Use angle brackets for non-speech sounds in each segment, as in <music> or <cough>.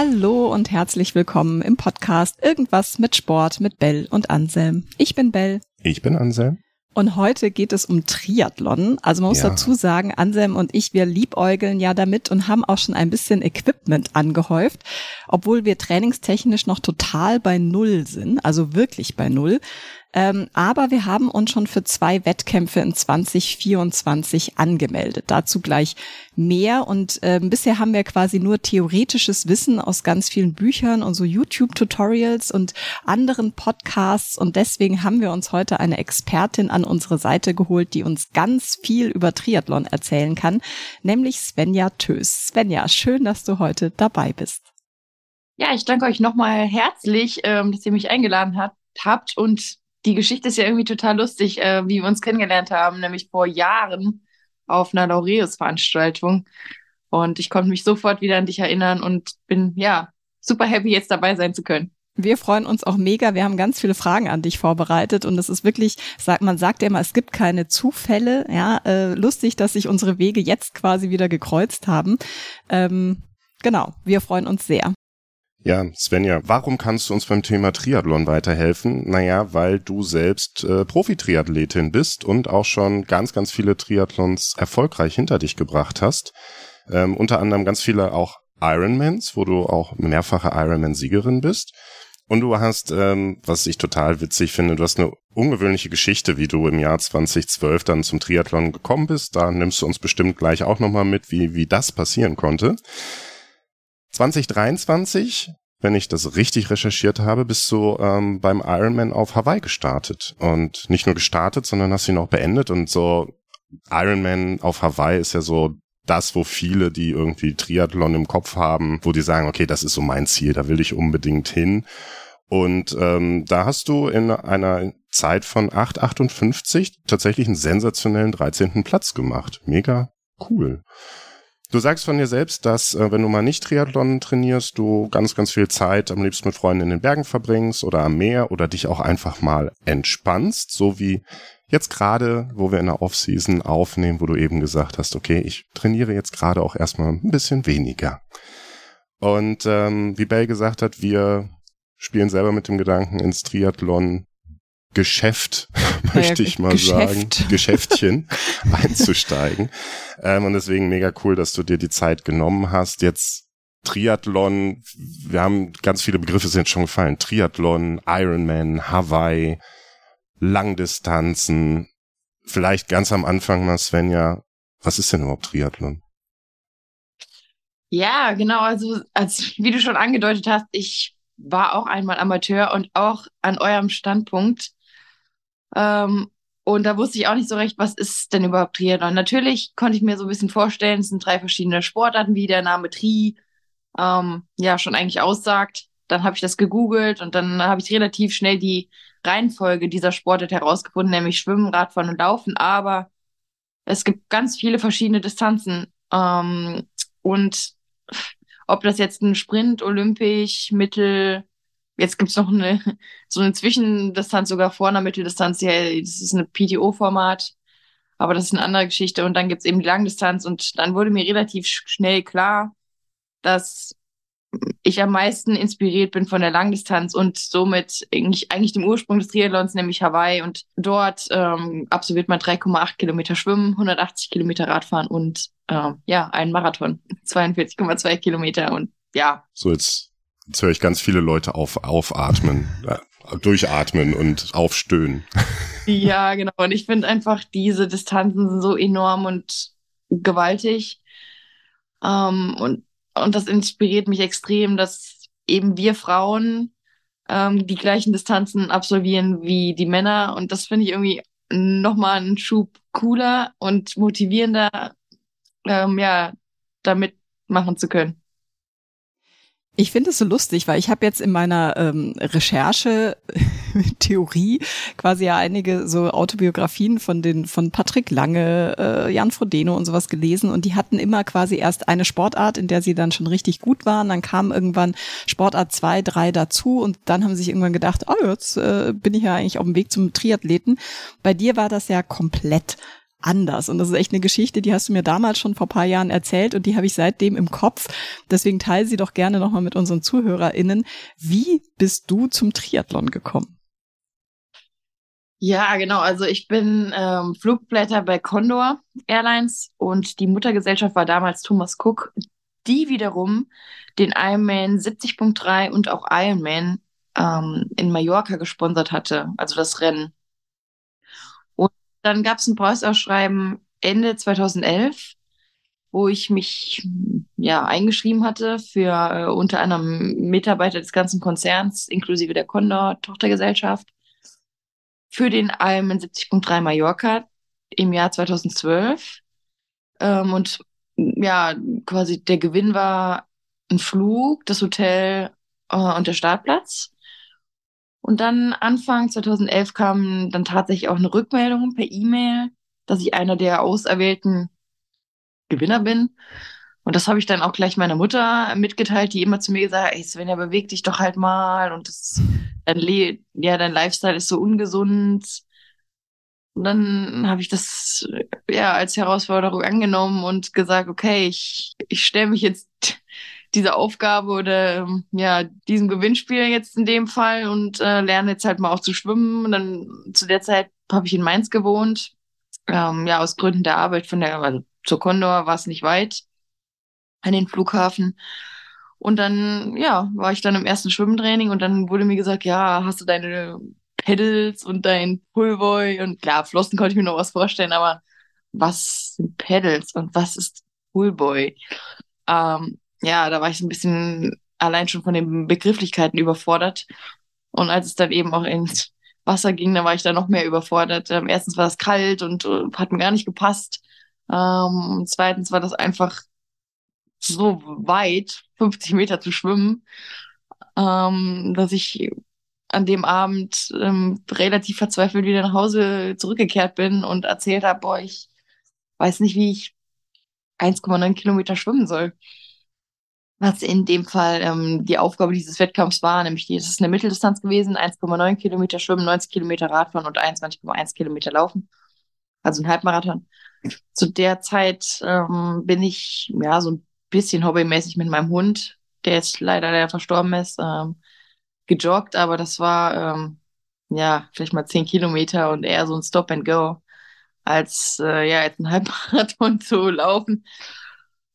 Hallo und herzlich willkommen im Podcast Irgendwas mit Sport mit Bell und Anselm. Ich bin Bell. Ich bin Anselm. Und heute geht es um Triathlon. Also man muss ja. dazu sagen, Anselm und ich, wir liebäugeln ja damit und haben auch schon ein bisschen Equipment angehäuft, obwohl wir trainingstechnisch noch total bei Null sind, also wirklich bei Null. Ähm, aber wir haben uns schon für zwei Wettkämpfe in 2024 angemeldet. Dazu gleich mehr. Und äh, bisher haben wir quasi nur theoretisches Wissen aus ganz vielen Büchern und so YouTube-Tutorials und anderen Podcasts. Und deswegen haben wir uns heute eine Expertin an unsere Seite geholt, die uns ganz viel über Triathlon erzählen kann, nämlich Svenja Tös. Svenja, schön, dass du heute dabei bist. Ja, ich danke euch nochmal herzlich, ähm, dass ihr mich eingeladen hat, habt und die Geschichte ist ja irgendwie total lustig, äh, wie wir uns kennengelernt haben, nämlich vor Jahren auf einer Laureus-Veranstaltung. Und ich konnte mich sofort wieder an dich erinnern und bin ja super happy, jetzt dabei sein zu können. Wir freuen uns auch mega. Wir haben ganz viele Fragen an dich vorbereitet und es ist wirklich, sagt man sagt ja immer, es gibt keine Zufälle. Ja, äh, lustig, dass sich unsere Wege jetzt quasi wieder gekreuzt haben. Ähm, genau, wir freuen uns sehr. Ja, Svenja, warum kannst du uns beim Thema Triathlon weiterhelfen? Naja, weil du selbst äh, Profi-Triathletin bist und auch schon ganz, ganz viele Triathlons erfolgreich hinter dich gebracht hast. Ähm, unter anderem ganz viele auch Ironmans, wo du auch mehrfache Ironman-Siegerin bist. Und du hast, ähm, was ich total witzig finde, du hast eine ungewöhnliche Geschichte, wie du im Jahr 2012 dann zum Triathlon gekommen bist. Da nimmst du uns bestimmt gleich auch nochmal mit, wie, wie das passieren konnte. 2023, wenn ich das richtig recherchiert habe, bist du ähm, beim Ironman auf Hawaii gestartet. Und nicht nur gestartet, sondern hast ihn auch beendet. Und so Ironman auf Hawaii ist ja so das, wo viele, die irgendwie Triathlon im Kopf haben, wo die sagen, okay, das ist so mein Ziel, da will ich unbedingt hin. Und ähm, da hast du in einer Zeit von 8,58 tatsächlich einen sensationellen 13. Platz gemacht. Mega cool. Du sagst von dir selbst, dass äh, wenn du mal nicht Triathlon trainierst, du ganz, ganz viel Zeit am liebsten mit Freunden in den Bergen verbringst oder am Meer oder dich auch einfach mal entspannst, so wie jetzt gerade, wo wir in der Offseason aufnehmen, wo du eben gesagt hast, okay, ich trainiere jetzt gerade auch erstmal ein bisschen weniger. Und ähm, wie Bell gesagt hat, wir spielen selber mit dem Gedanken, ins Triathlon Geschäft, <laughs> möchte ich mal Geschäft. sagen, <laughs> Geschäftchen einzusteigen. Ähm, und deswegen mega cool, dass du dir die Zeit genommen hast. Jetzt Triathlon, wir haben ganz viele Begriffe sind schon gefallen. Triathlon, Ironman, Hawaii, Langdistanzen. Vielleicht ganz am Anfang mal, Svenja, was ist denn überhaupt Triathlon? Ja, genau. Also, als, wie du schon angedeutet hast, ich war auch einmal Amateur und auch an eurem Standpunkt ähm, und da wusste ich auch nicht so recht, was ist denn überhaupt Triathlon. Natürlich konnte ich mir so ein bisschen vorstellen, es sind drei verschiedene Sportarten, wie der Name Tri ähm, ja schon eigentlich aussagt. Dann habe ich das gegoogelt und dann habe ich relativ schnell die Reihenfolge dieser Sportart herausgefunden, nämlich Schwimmen, Radfahren und Laufen. Aber es gibt ganz viele verschiedene Distanzen. Ähm, und ob das jetzt ein Sprint, Olympisch, Mittel, Jetzt gibt's noch eine, so eine Zwischendistanz sogar vor einer Mitteldistanz. Ja, das ist eine PTO-Format, aber das ist eine andere Geschichte. Und dann gibt's eben die Langdistanz. Und dann wurde mir relativ schnell klar, dass ich am meisten inspiriert bin von der Langdistanz und somit eigentlich, eigentlich dem Ursprung des Triathlons, nämlich Hawaii. Und dort ähm, absolviert man 3,8 Kilometer Schwimmen, 180 Kilometer Radfahren und äh, ja, einen Marathon, <laughs> 42,2 Kilometer. Und ja. So, jetzt Jetzt höre ich ganz viele Leute auf, aufatmen, äh, durchatmen und aufstöhnen. Ja, genau. Und ich finde einfach, diese Distanzen sind so enorm und gewaltig. Ähm, und, und das inspiriert mich extrem, dass eben wir Frauen ähm, die gleichen Distanzen absolvieren wie die Männer. Und das finde ich irgendwie nochmal einen Schub cooler und motivierender, ähm, ja, damit machen zu können. Ich finde es so lustig, weil ich habe jetzt in meiner ähm, Recherche <laughs> Theorie quasi ja einige so Autobiografien von den von Patrick Lange, äh, Jan Frodeno und sowas gelesen und die hatten immer quasi erst eine Sportart, in der sie dann schon richtig gut waren, dann kam irgendwann Sportart zwei, drei dazu und dann haben sie sich irgendwann gedacht, oh, jetzt äh, bin ich ja eigentlich auf dem Weg zum Triathleten. Bei dir war das ja komplett anders. Und das ist echt eine Geschichte, die hast du mir damals schon vor paar Jahren erzählt und die habe ich seitdem im Kopf. Deswegen teile sie doch gerne nochmal mit unseren ZuhörerInnen. Wie bist du zum Triathlon gekommen? Ja, genau. Also ich bin ähm, Flugblätter bei Condor Airlines und die Muttergesellschaft war damals Thomas Cook, die wiederum den Ironman 70.3 und auch Ironman ähm, in Mallorca gesponsert hatte, also das Rennen. Dann gab es ein Preisausschreiben Ende 2011, wo ich mich ja eingeschrieben hatte für äh, unter anderem Mitarbeiter des ganzen Konzerns inklusive der Condor Tochtergesellschaft für den Ironman 70.3 Mallorca im Jahr 2012. Ähm, und ja, quasi der Gewinn war ein Flug, das Hotel äh, und der Startplatz. Und dann Anfang 2011 kam dann tatsächlich auch eine Rückmeldung per E-Mail, dass ich einer der auserwählten Gewinner bin. Und das habe ich dann auch gleich meiner Mutter mitgeteilt, die immer zu mir gesagt hat, Svenja, beweg dich doch halt mal und das, dein, Le ja, dein Lifestyle ist so ungesund. Und dann habe ich das ja als Herausforderung angenommen und gesagt, okay, ich, ich stelle mich jetzt dieser Aufgabe oder ja, diesem Gewinnspiel jetzt in dem Fall und äh, lerne jetzt halt mal auch zu schwimmen. Und dann zu der Zeit habe ich in Mainz gewohnt. Ähm, ja, aus Gründen der Arbeit von der, also zur Condor war es nicht weit an den Flughafen. Und dann, ja, war ich dann im ersten Schwimmtraining und dann wurde mir gesagt, ja, hast du deine Pedals und dein Pullboy und klar, Flossen konnte ich mir noch was vorstellen, aber was sind Pedals und was ist Pullboy? Ähm, ja, da war ich ein bisschen allein schon von den Begrifflichkeiten überfordert. Und als es dann eben auch ins Wasser ging, da war ich dann noch mehr überfordert. Ähm, erstens war es kalt und äh, hat mir gar nicht gepasst. Ähm, zweitens war das einfach so weit, 50 Meter zu schwimmen, ähm, dass ich an dem Abend ähm, relativ verzweifelt wieder nach Hause zurückgekehrt bin und erzählt habe, boah, ich weiß nicht, wie ich 1,9 Kilometer schwimmen soll. Was in dem Fall ähm, die Aufgabe dieses Wettkampfs war, nämlich die, es ist eine Mitteldistanz gewesen, 1,9 Kilometer schwimmen, 90 Kilometer Radfahren und 21,1 Kilometer laufen. Also ein Halbmarathon. Zu der Zeit ähm, bin ich ja so ein bisschen hobbymäßig mit meinem Hund, der jetzt leider der verstorben ist, ähm, gejoggt, aber das war ähm, ja vielleicht mal zehn Kilometer und eher so ein Stop and Go, als äh, ja jetzt ein Halbmarathon <laughs> zu laufen.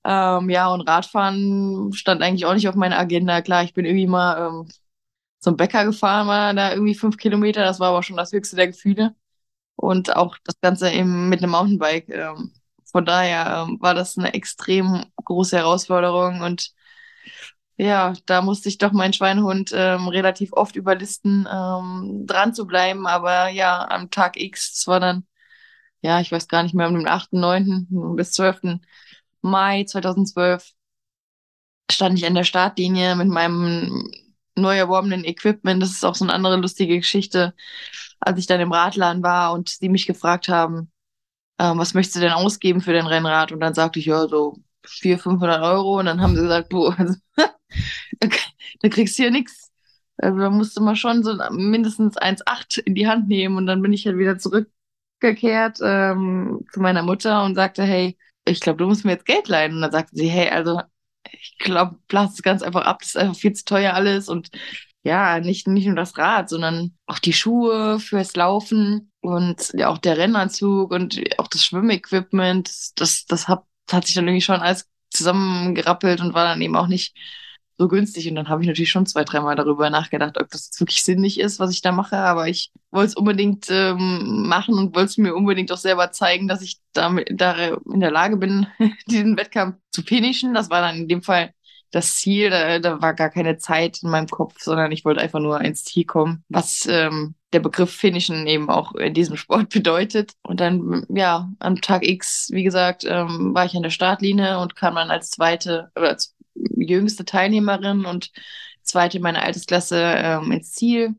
Ähm, ja, und Radfahren stand eigentlich auch nicht auf meiner Agenda. Klar, ich bin irgendwie mal ähm, zum Bäcker gefahren, war da irgendwie fünf Kilometer, das war aber schon das höchste der Gefühle. Und auch das Ganze eben mit einem Mountainbike. Ähm, von daher ähm, war das eine extrem große Herausforderung und ja, da musste ich doch meinen Schweinehund ähm, relativ oft überlisten, ähm, dran zu bleiben. Aber ja, am Tag X, es war dann, ja, ich weiß gar nicht mehr, am 8., 9. bis 12. Mai 2012 stand ich an der Startlinie mit meinem neu erworbenen Equipment. Das ist auch so eine andere lustige Geschichte, als ich dann im Radladen war und sie mich gefragt haben, ähm, was möchtest du denn ausgeben für dein Rennrad? Und dann sagte ich, ja, so 400, 500 Euro. Und dann haben sie gesagt, du, <laughs> also, da kriegst du ja nichts. Also da musste man schon so mindestens 1,8 in die Hand nehmen. Und dann bin ich halt wieder zurückgekehrt ähm, zu meiner Mutter und sagte, hey, ich glaube, du musst mir jetzt Geld leihen. Und dann sagte sie, hey, also ich glaube, blas es ganz einfach ab, das ist einfach viel zu teuer alles. Und ja, nicht, nicht nur das Rad, sondern auch die Schuhe fürs Laufen und ja, auch der Rennanzug und auch das Schwimmequipment. Das, das hat, hat sich dann irgendwie schon alles zusammengerappelt und war dann eben auch nicht so günstig. Und dann habe ich natürlich schon zwei, dreimal darüber nachgedacht, ob das jetzt wirklich sinnig ist, was ich da mache. Aber ich wollte es unbedingt ähm, machen und wollte es mir unbedingt auch selber zeigen, dass ich damit da in der Lage bin, <laughs> diesen Wettkampf zu finishen. Das war dann in dem Fall das Ziel, da, da war gar keine Zeit in meinem Kopf, sondern ich wollte einfach nur ins Ziel kommen, was ähm, der Begriff Finishen eben auch in diesem <laughs> Sport bedeutet. Und dann, ja, am Tag X, wie gesagt, ähm, war ich an der Startlinie und kam dann als zweite oder als jüngste Teilnehmerin und zweite meiner Altersklasse ähm, ins Ziel.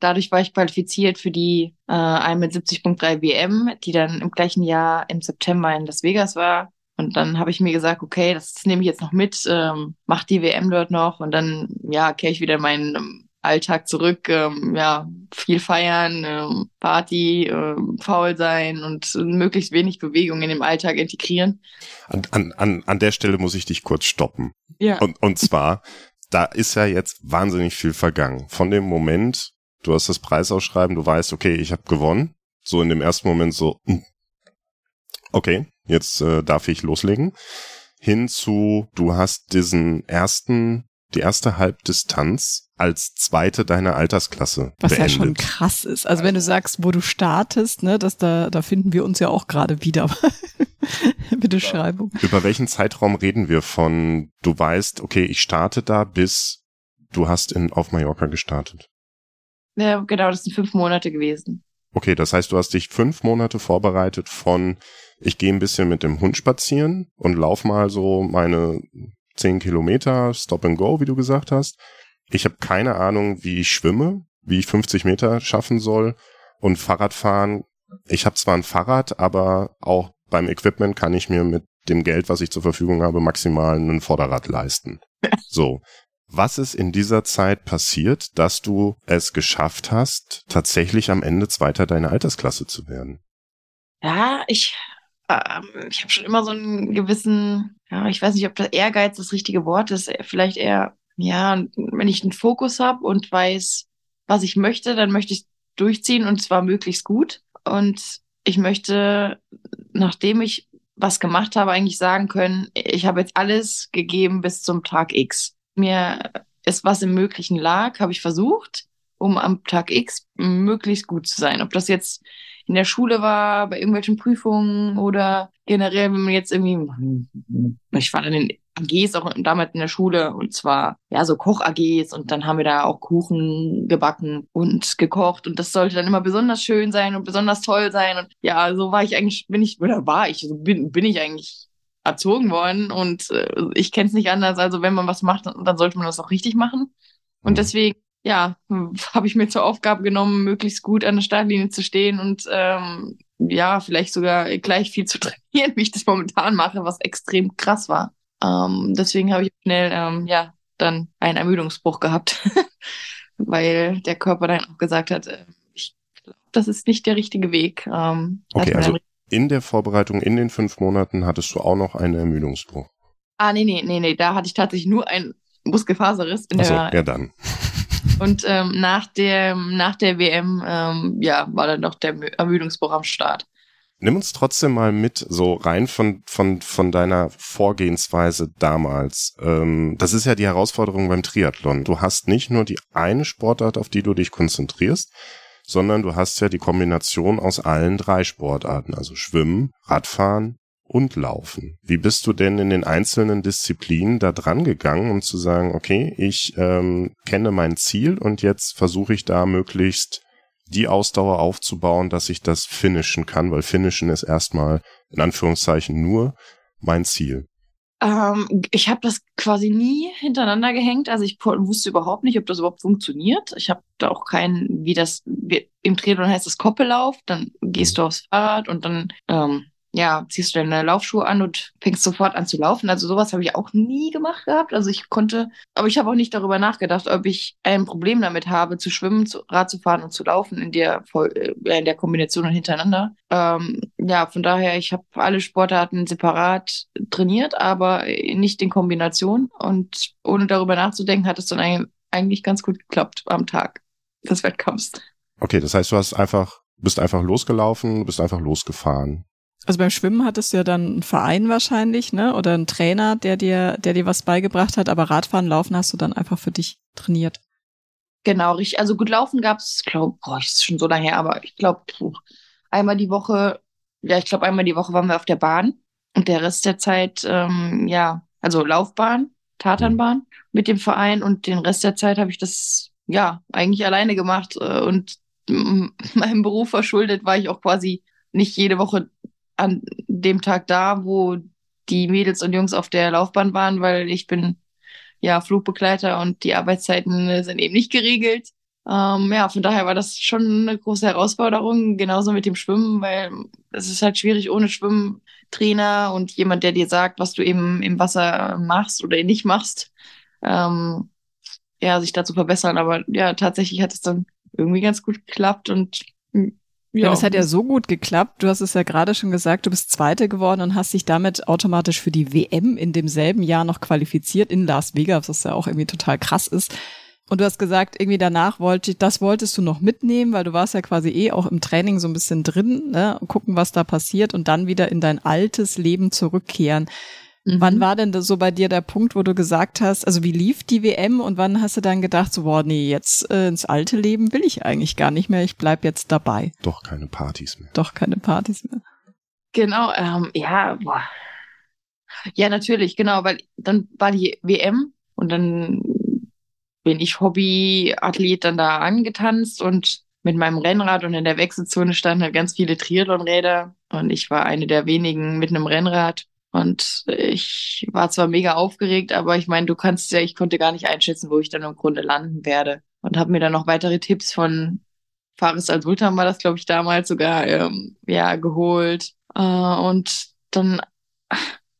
Dadurch war ich qualifiziert für die äh, 71.3 WM, die dann im gleichen Jahr im September in Las Vegas war. Und dann habe ich mir gesagt, okay, das nehme ich jetzt noch mit, ähm, mach die WM dort noch und dann, ja, kehre ich wieder in mein Alltag zurück. Ähm, ja, viel feiern, ähm, Party, ähm, faul sein und möglichst wenig Bewegung in dem Alltag integrieren. An, an, an, an der Stelle muss ich dich kurz stoppen. Ja. Und, und zwar, da ist ja jetzt wahnsinnig viel vergangen. Von dem Moment, du hast das Preisausschreiben, du weißt, okay, ich habe gewonnen. So in dem ersten Moment so, hm, okay, jetzt äh, darf ich loslegen. Hin zu, du hast diesen ersten, die erste Halbdistanz als zweite deiner Altersklasse Was beendet. ja schon krass ist. Also wenn du sagst, wo du startest, ne, dass da, da finden wir uns ja auch gerade wieder. <laughs> Bitte Schreibung. Über welchen Zeitraum reden wir von, du weißt, okay, ich starte da bis du hast in, auf Mallorca gestartet? Ja, genau, das sind fünf Monate gewesen. Okay, das heißt, du hast dich fünf Monate vorbereitet von, ich gehe ein bisschen mit dem Hund spazieren und lauf mal so meine zehn Kilometer, Stop and Go, wie du gesagt hast. Ich habe keine Ahnung, wie ich schwimme, wie ich 50 Meter schaffen soll und Fahrradfahren. Ich habe zwar ein Fahrrad, aber auch beim Equipment kann ich mir mit dem Geld, was ich zur Verfügung habe, maximal ein Vorderrad leisten. <laughs> So. Was ist in dieser Zeit passiert, dass du es geschafft hast, tatsächlich am Ende Zweiter deiner Altersklasse zu werden? Ja, ich, ähm, ich habe schon immer so einen gewissen, ja, ich weiß nicht, ob das Ehrgeiz das richtige Wort ist. Vielleicht eher, ja, wenn ich einen Fokus habe und weiß, was ich möchte, dann möchte ich durchziehen und zwar möglichst gut. Und ich möchte, nachdem ich was gemacht habe, eigentlich sagen können, ich habe jetzt alles gegeben bis zum Tag X mir ist was im Möglichen lag, habe ich versucht, um am Tag X möglichst gut zu sein. Ob das jetzt in der Schule war, bei irgendwelchen Prüfungen oder generell, wenn man jetzt irgendwie, ich war dann in AGs auch damals in der Schule und zwar ja so Koch-AGs und dann haben wir da auch Kuchen gebacken und gekocht und das sollte dann immer besonders schön sein und besonders toll sein und ja, so war ich eigentlich, bin ich, oder war ich, so bin, bin ich eigentlich erzogen worden und äh, ich kenne es nicht anders. Also wenn man was macht, dann sollte man das auch richtig machen. Und mhm. deswegen, ja, <laughs> habe ich mir zur Aufgabe genommen, möglichst gut an der Startlinie zu stehen und ähm, ja, vielleicht sogar gleich viel zu <laughs> trainieren, wie ich das momentan mache, was extrem krass war. Ähm, deswegen habe ich schnell, ähm, ja, dann einen Ermüdungsbruch gehabt, <laughs> weil der Körper dann auch gesagt hat, äh, ich glaube, das ist nicht der richtige Weg. Ähm, okay, also in der Vorbereitung in den fünf Monaten hattest du auch noch einen Ermüdungsbruch. Ah, nee, nee, nee, nee, da hatte ich tatsächlich nur einen Muskelfaserriss in Achso, der. ja dann. Und ähm, nach der nach der WM ähm, ja war dann noch der Ermüdungsbruch am Start. Nimm uns trotzdem mal mit, so rein von, von, von deiner Vorgehensweise damals. Ähm, das ist ja die Herausforderung beim Triathlon. Du hast nicht nur die eine Sportart, auf die du dich konzentrierst, sondern du hast ja die Kombination aus allen drei Sportarten, also Schwimmen, Radfahren und Laufen. Wie bist du denn in den einzelnen Disziplinen da dran gegangen, um zu sagen, okay, ich ähm, kenne mein Ziel und jetzt versuche ich da möglichst die Ausdauer aufzubauen, dass ich das finishen kann, weil finishen ist erstmal in Anführungszeichen nur mein Ziel. Ähm, ich habe das quasi nie hintereinander gehängt. Also ich wusste überhaupt nicht, ob das überhaupt funktioniert. Ich habe da auch keinen, wie das, wie, im Triathlon heißt das Koppellauf. Dann gehst mhm. du aufs Fahrrad und dann ähm, ja, ziehst du deine Laufschuhe an und fängst sofort an zu laufen. Also sowas habe ich auch nie gemacht gehabt. Also ich konnte, aber ich habe auch nicht darüber nachgedacht, ob ich ein Problem damit habe, zu schwimmen, zu, Rad zu fahren und zu laufen in der, äh, in der Kombination hintereinander. Ähm, ja, von daher, ich habe alle Sportarten separat trainiert, aber nicht in Kombination. Und ohne darüber nachzudenken, hat es dann eigentlich ganz gut geklappt am Tag des Wettkampfs. Okay, das heißt, du hast einfach, bist einfach losgelaufen, bist einfach losgefahren. Also beim Schwimmen hattest du ja dann einen Verein wahrscheinlich, ne? Oder einen Trainer, der dir, der dir was beigebracht hat, aber Radfahren, Laufen hast du dann einfach für dich trainiert. Genau, richtig. Also gut laufen gab's, glaube boah, ist schon so lange her, aber ich glaube, einmal die Woche, ja, ich glaube, einmal die Woche waren wir auf der Bahn und der Rest der Zeit, ähm, ja, also Laufbahn, Tatanbahn mit dem Verein und den Rest der Zeit habe ich das ja eigentlich alleine gemacht äh, und <laughs> meinem Beruf verschuldet war ich auch quasi nicht jede Woche an dem Tag da, wo die Mädels und Jungs auf der Laufbahn waren, weil ich bin ja Flugbegleiter und die Arbeitszeiten sind eben nicht geregelt. Ähm, ja, von daher war das schon eine große Herausforderung, genauso mit dem Schwimmen, weil es ist halt schwierig ohne Schwimmtrainer und jemand, der dir sagt, was du eben im Wasser machst oder nicht machst. Ähm, ja, sich da zu verbessern. Aber ja, tatsächlich hat es dann irgendwie ganz gut geklappt und ja, das hat ja so gut geklappt. Du hast es ja gerade schon gesagt, du bist Zweite geworden und hast dich damit automatisch für die WM in demselben Jahr noch qualifiziert in Las Vegas, was ja auch irgendwie total krass ist. Und du hast gesagt, irgendwie danach wollte ich, das wolltest du noch mitnehmen, weil du warst ja quasi eh auch im Training so ein bisschen drin, ne, gucken, was da passiert und dann wieder in dein altes Leben zurückkehren. Mhm. Wann war denn so bei dir der Punkt, wo du gesagt hast, also wie lief die WM und wann hast du dann gedacht, so, boah, nee, jetzt äh, ins alte Leben will ich eigentlich gar nicht mehr, ich bleib jetzt dabei. Doch keine Partys mehr. Doch keine Partys mehr. Genau, ähm, ja, boah. Ja, natürlich, genau, weil dann war die WM und dann bin ich Hobbyathlet dann da angetanzt und mit meinem Rennrad und in der Wechselzone standen halt ganz viele Triathlonräder und ich war eine der wenigen mit einem Rennrad und ich war zwar mega aufgeregt, aber ich meine, du kannst ja, ich konnte gar nicht einschätzen, wo ich dann im Grunde landen werde. Und habe mir dann noch weitere Tipps von Faris Al-Sultan war das, glaube ich, damals sogar, ähm, ja, geholt. Äh, und dann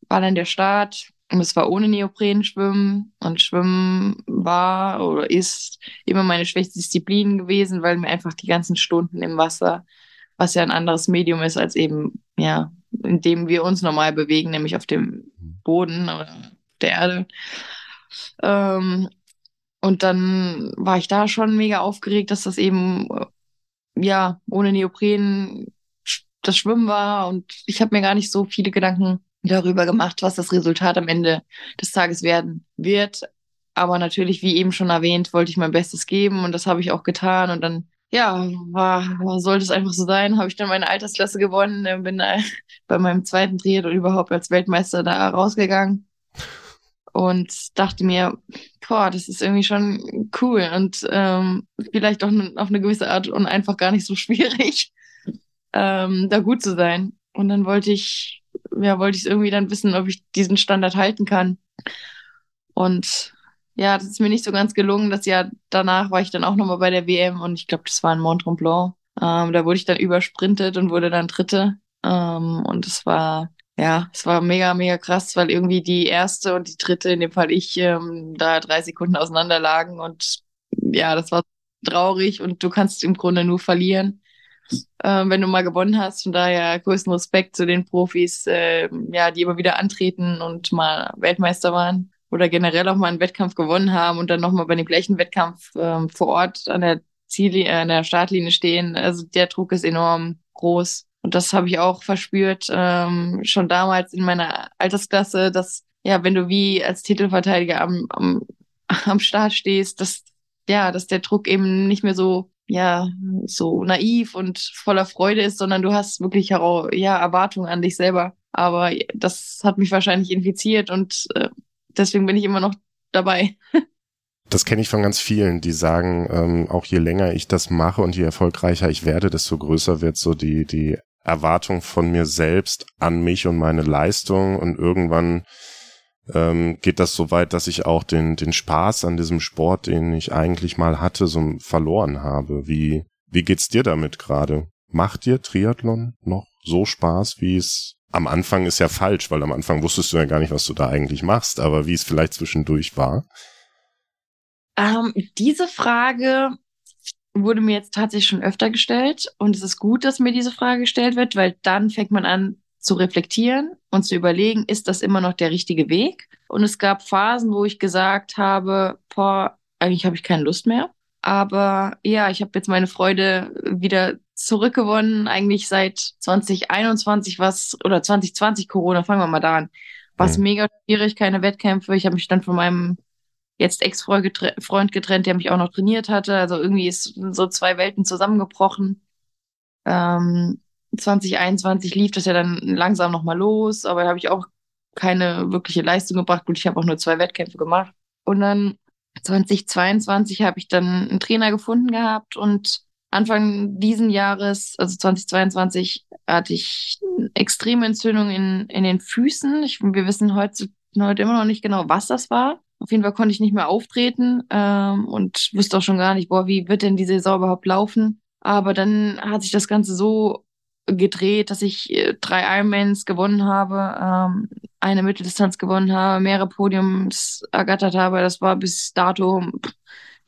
war dann der Start und es war ohne Neopren schwimmen und Schwimmen war oder ist immer meine schwächste Disziplin gewesen, weil mir einfach die ganzen Stunden im Wasser, was ja ein anderes Medium ist als eben, ja, in dem wir uns normal bewegen, nämlich auf dem Boden oder der Erde. Ähm, und dann war ich da schon mega aufgeregt, dass das eben, ja, ohne Neopren das Schwimmen war. Und ich habe mir gar nicht so viele Gedanken darüber gemacht, was das Resultat am Ende des Tages werden wird. Aber natürlich, wie eben schon erwähnt, wollte ich mein Bestes geben und das habe ich auch getan. Und dann ja, war, sollte es einfach so sein, habe ich dann meine Altersklasse gewonnen, bin äh, <laughs> bei meinem zweiten Triathlon überhaupt als Weltmeister da rausgegangen und dachte mir, boah, das ist irgendwie schon cool und ähm, vielleicht auch auf eine gewisse Art und einfach gar nicht so <laughs> schwierig, ähm, da gut zu sein. Und dann wollte ich, ja, wollte ich irgendwie dann wissen, ob ich diesen Standard halten kann. Und ja, das ist mir nicht so ganz gelungen. Das Jahr danach war ich dann auch nochmal bei der WM und ich glaube, das war in Mont Tremblant. Ähm, da wurde ich dann übersprintet und wurde dann Dritte. Ähm, und es war, ja, es war mega, mega krass, weil irgendwie die erste und die dritte, in dem Fall ich, ähm, da drei Sekunden auseinander lagen und ja, das war traurig und du kannst im Grunde nur verlieren, äh, wenn du mal gewonnen hast. Von daher größten Respekt zu den Profis, äh, ja, die immer wieder antreten und mal Weltmeister waren oder generell auch mal einen Wettkampf gewonnen haben und dann nochmal bei dem gleichen Wettkampf ähm, vor Ort an der Ziellinie, äh, an der Startlinie stehen. Also der Druck ist enorm groß. Und das habe ich auch verspürt, ähm, schon damals in meiner Altersklasse, dass, ja, wenn du wie als Titelverteidiger am, am, <laughs> am Start stehst, dass, ja, dass der Druck eben nicht mehr so, ja, so naiv und voller Freude ist, sondern du hast wirklich ja, Erwartungen an dich selber. Aber das hat mich wahrscheinlich infiziert und äh, deswegen bin ich immer noch dabei. Das kenne ich von ganz vielen, die sagen, ähm, auch je länger ich das mache und je erfolgreicher ich werde, desto größer wird so die, die Erwartung von mir selbst an mich und meine Leistung und irgendwann ähm, geht das so weit, dass ich auch den, den Spaß an diesem Sport, den ich eigentlich mal hatte, so verloren habe. Wie, wie geht's dir damit gerade? Macht dir Triathlon noch so Spaß, wie es am Anfang ist ja falsch, weil am Anfang wusstest du ja gar nicht, was du da eigentlich machst, aber wie es vielleicht zwischendurch war? Ähm, diese Frage wurde mir jetzt tatsächlich schon öfter gestellt und es ist gut, dass mir diese Frage gestellt wird, weil dann fängt man an zu reflektieren und zu überlegen, ist das immer noch der richtige Weg? Und es gab Phasen, wo ich gesagt habe, boah, eigentlich habe ich keine Lust mehr. Aber ja, ich habe jetzt meine Freude wieder zurückgewonnen, eigentlich seit 2021 was, oder 2020 Corona, fangen wir mal da an. War es mhm. mega schwierig, keine Wettkämpfe. Ich habe mich dann von meinem jetzt Ex-Freund getrennt, der mich auch noch trainiert hatte. Also irgendwie ist so zwei Welten zusammengebrochen. Ähm, 2021 lief das ja dann langsam nochmal los, aber da habe ich auch keine wirkliche Leistung gebracht. Gut, ich habe auch nur zwei Wettkämpfe gemacht. Und dann 2022 habe ich dann einen Trainer gefunden gehabt und Anfang diesen Jahres, also 2022, hatte ich extreme Entzündung in, in den Füßen. Ich, wir wissen heute, heute immer noch nicht genau, was das war. Auf jeden Fall konnte ich nicht mehr auftreten ähm, und wusste auch schon gar nicht, boah, wie wird denn die Saison überhaupt laufen? Aber dann hat sich das Ganze so gedreht, dass ich äh, drei Ironmans gewonnen habe, ähm, eine Mitteldistanz gewonnen habe, mehrere Podiums ergattert habe. Das war bis dato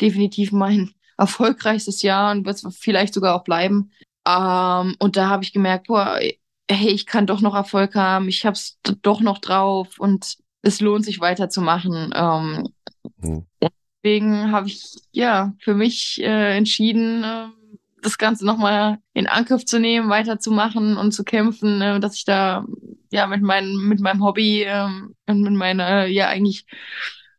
definitiv mein <laughs> erfolgreichstes Jahr und wird es vielleicht sogar auch bleiben. Ähm, und da habe ich gemerkt, boah, hey, ich kann doch noch Erfolg haben, ich habe es doch noch drauf und es lohnt sich weiterzumachen. Ähm, mhm. Deswegen habe ich ja für mich äh, entschieden, äh, das Ganze nochmal in Angriff zu nehmen, weiterzumachen und zu kämpfen, äh, dass ich da ja mit, mein, mit meinem Hobby äh, und mit meiner ja eigentlich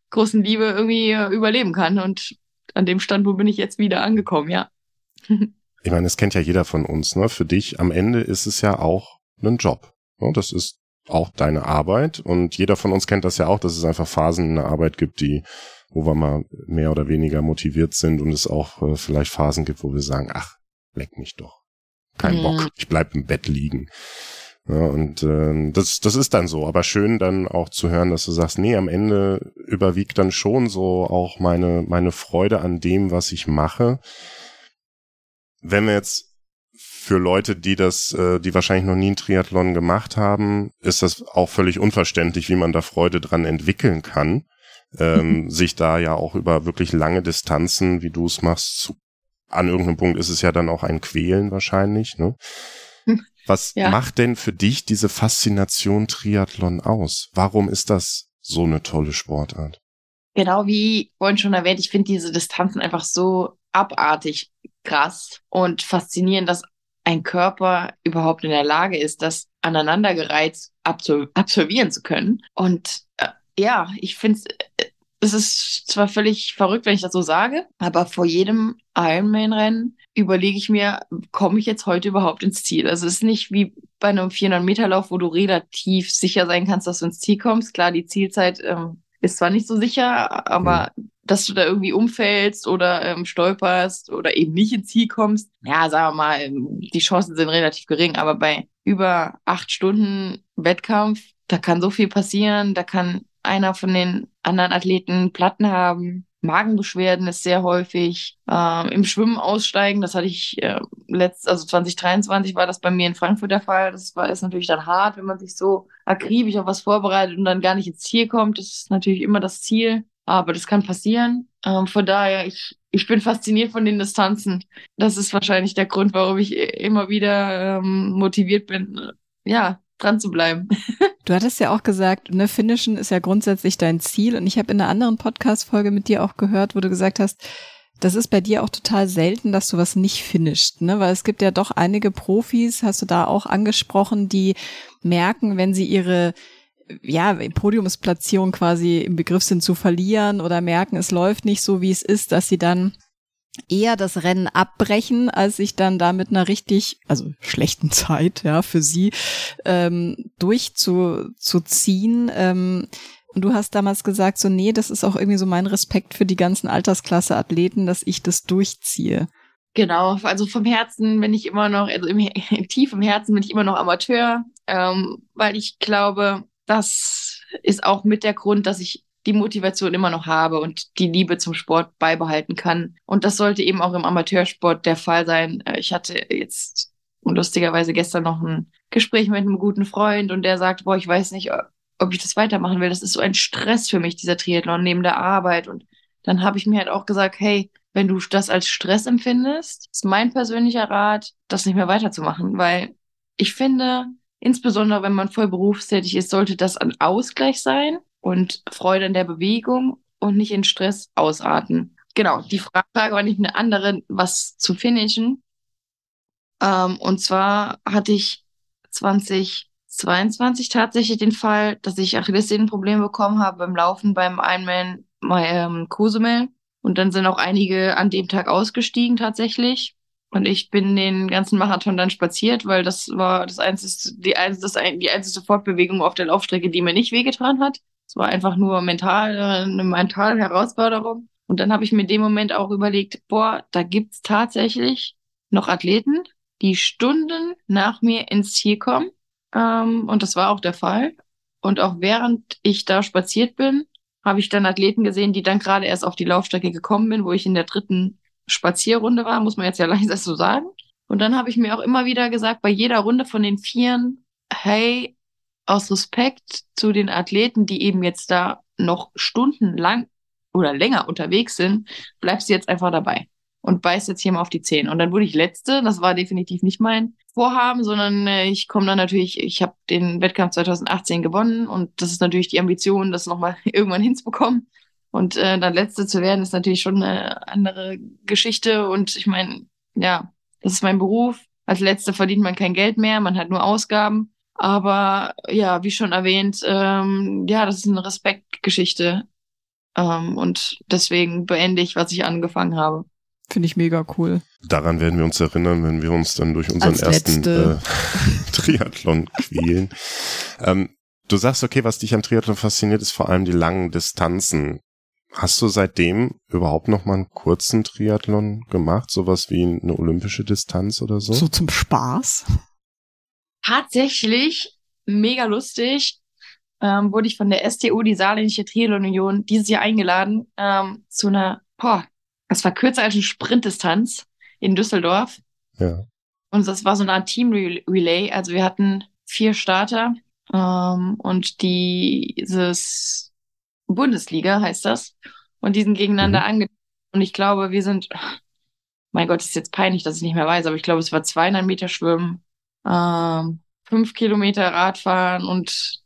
großen Liebe irgendwie äh, überleben kann. Und an dem Standpunkt bin ich jetzt wieder angekommen, ja. <laughs> ich meine, das kennt ja jeder von uns, ne? Für dich am Ende ist es ja auch ein Job. Ne? Das ist auch deine Arbeit und jeder von uns kennt das ja auch, dass es einfach Phasen in der Arbeit gibt, die wo wir mal mehr oder weniger motiviert sind und es auch äh, vielleicht Phasen gibt, wo wir sagen, ach, leck mich doch. Kein mhm. Bock, ich bleib im Bett liegen. Ja, und äh, das, das ist dann so. Aber schön dann auch zu hören, dass du sagst, nee, am Ende überwiegt dann schon so auch meine, meine Freude an dem, was ich mache. Wenn wir jetzt für Leute, die das, äh, die wahrscheinlich noch nie einen Triathlon gemacht haben, ist das auch völlig unverständlich, wie man da Freude dran entwickeln kann ähm, sich da ja auch über wirklich lange Distanzen, wie du es machst, zu, an irgendeinem Punkt ist es ja dann auch ein Quälen wahrscheinlich. Ne? <laughs> Was ja. macht denn für dich diese Faszination Triathlon aus? Warum ist das so eine tolle Sportart? Genau wie vorhin schon erwähnt, ich finde diese Distanzen einfach so abartig krass und faszinierend, dass ein Körper überhaupt in der Lage ist, das aneinandergereizt absolvieren zu können. Und äh, ja, ich finde es ist zwar völlig verrückt, wenn ich das so sage, aber vor jedem Ironman-Rennen überlege ich mir, komme ich jetzt heute überhaupt ins Ziel? Also es ist nicht wie bei einem 400-Meter-Lauf, wo du relativ sicher sein kannst, dass du ins Ziel kommst. Klar, die Zielzeit ähm, ist zwar nicht so sicher, aber mhm. dass du da irgendwie umfällst oder ähm, stolperst oder eben nicht ins Ziel kommst, ja, sagen wir mal, die Chancen sind relativ gering. Aber bei über acht Stunden Wettkampf, da kann so viel passieren, da kann einer von den anderen Athleten Platten haben. Magenbeschwerden ist sehr häufig. Ähm, Im Schwimmen aussteigen, das hatte ich äh, letzt, also 2023 war das bei mir in Frankfurt der Fall. Das war ist natürlich dann hart, wenn man sich so akribisch auf was vorbereitet und dann gar nicht ins Ziel kommt. Das ist natürlich immer das Ziel, aber das kann passieren. Ähm, von daher, ich, ich bin fasziniert von den Distanzen. Das ist wahrscheinlich der Grund, warum ich immer wieder ähm, motiviert bin, ja, dran zu bleiben. <laughs> Du hattest ja auch gesagt, ne, Finishen ist ja grundsätzlich dein Ziel. Und ich habe in einer anderen Podcast-Folge mit dir auch gehört, wo du gesagt hast, das ist bei dir auch total selten, dass du was nicht finisht, ne? Weil es gibt ja doch einige Profis, hast du da auch angesprochen, die merken, wenn sie ihre ja, Podiumsplatzierung quasi im Begriff sind zu verlieren oder merken, es läuft nicht so, wie es ist, dass sie dann eher das Rennen abbrechen, als sich dann da mit einer richtig, also schlechten <laughs> Zeit, ja, für sie ähm, durchzuziehen. Ähm, und du hast damals gesagt, so, nee, das ist auch irgendwie so mein Respekt für die ganzen Altersklasse-Athleten, dass ich das durchziehe. Genau, also vom Herzen bin ich immer noch, also im, <laughs> tief im Herzen bin ich immer noch Amateur, ähm, weil ich glaube, das ist auch mit der Grund, dass ich die Motivation immer noch habe und die Liebe zum Sport beibehalten kann. Und das sollte eben auch im Amateursport der Fall sein. Äh, ich hatte jetzt lustigerweise gestern noch ein Gespräch mit einem guten Freund und der sagt, boah, ich weiß nicht, ob ich das weitermachen will. Das ist so ein Stress für mich, dieser Triathlon neben der Arbeit. Und dann habe ich mir halt auch gesagt, hey, wenn du das als Stress empfindest, ist mein persönlicher Rat, das nicht mehr weiterzumachen, weil ich finde, insbesondere wenn man voll berufstätig ist, sollte das ein Ausgleich sein und Freude in der Bewegung und nicht in Stress ausarten. Genau, die Frage war nicht eine andere, was zu finishen. Ähm, und zwar hatte ich 2022 tatsächlich den Fall, dass ich Achillessehnenprobleme bekommen habe beim Laufen beim Ironman ähm, Cozumel. Und dann sind auch einige an dem Tag ausgestiegen tatsächlich. Und ich bin den ganzen Marathon dann spaziert, weil das war das einzige, die, einzige, die einzige Fortbewegung auf der Laufstrecke, die mir nicht wehgetan hat. Es war einfach nur mental, äh, eine mentale Herausforderung. Und dann habe ich mir in dem Moment auch überlegt, boah, da gibt's tatsächlich noch Athleten, die Stunden nach mir ins Ziel kommen. Ähm, und das war auch der Fall. Und auch während ich da spaziert bin, habe ich dann Athleten gesehen, die dann gerade erst auf die Laufstrecke gekommen bin, wo ich in der dritten Spazierrunde war, muss man jetzt ja <laughs> leider so sagen. Und dann habe ich mir auch immer wieder gesagt, bei jeder Runde von den Vieren, hey, aus Respekt zu den Athleten, die eben jetzt da noch stundenlang oder länger unterwegs sind, bleibst du jetzt einfach dabei und beißt jetzt hier mal auf die Zehen. Und dann wurde ich Letzte. Das war definitiv nicht mein Vorhaben, sondern äh, ich komme dann natürlich, ich habe den Wettkampf 2018 gewonnen und das ist natürlich die Ambition, das nochmal <laughs> irgendwann hinzubekommen. Und äh, dann Letzte zu werden, ist natürlich schon eine andere Geschichte. Und ich meine, ja, das ist mein Beruf. Als Letzte verdient man kein Geld mehr, man hat nur Ausgaben. Aber ja, wie schon erwähnt, ähm, ja, das ist eine Respektgeschichte. Ähm, und deswegen beende ich, was ich angefangen habe. Finde ich mega cool. Daran werden wir uns erinnern, wenn wir uns dann durch unseren Als ersten äh, <laughs> Triathlon quälen. ähm, du sagst, okay, was dich am Triathlon fasziniert, ist vor allem die langen Distanzen. Hast du seitdem überhaupt noch mal einen kurzen Triathlon gemacht? Sowas wie eine olympische Distanz oder so? So zum Spaß? Tatsächlich mega lustig. Ähm, wurde ich von der STU, die Saarländische Triathlon Union, dieses Jahr eingeladen ähm, zu einer, boah, das war kürzer als eine Sprintdistanz in Düsseldorf. Ja. Und das war so eine Art Team-Relay. Also wir hatten vier Starter ähm, und dieses Bundesliga heißt das. Und die sind gegeneinander mhm. angetreten. Und ich glaube, wir sind, mein Gott, ist jetzt peinlich, dass ich nicht mehr weiß, aber ich glaube, es war 200 Meter Schwimmen, ähm, fünf Kilometer Radfahren und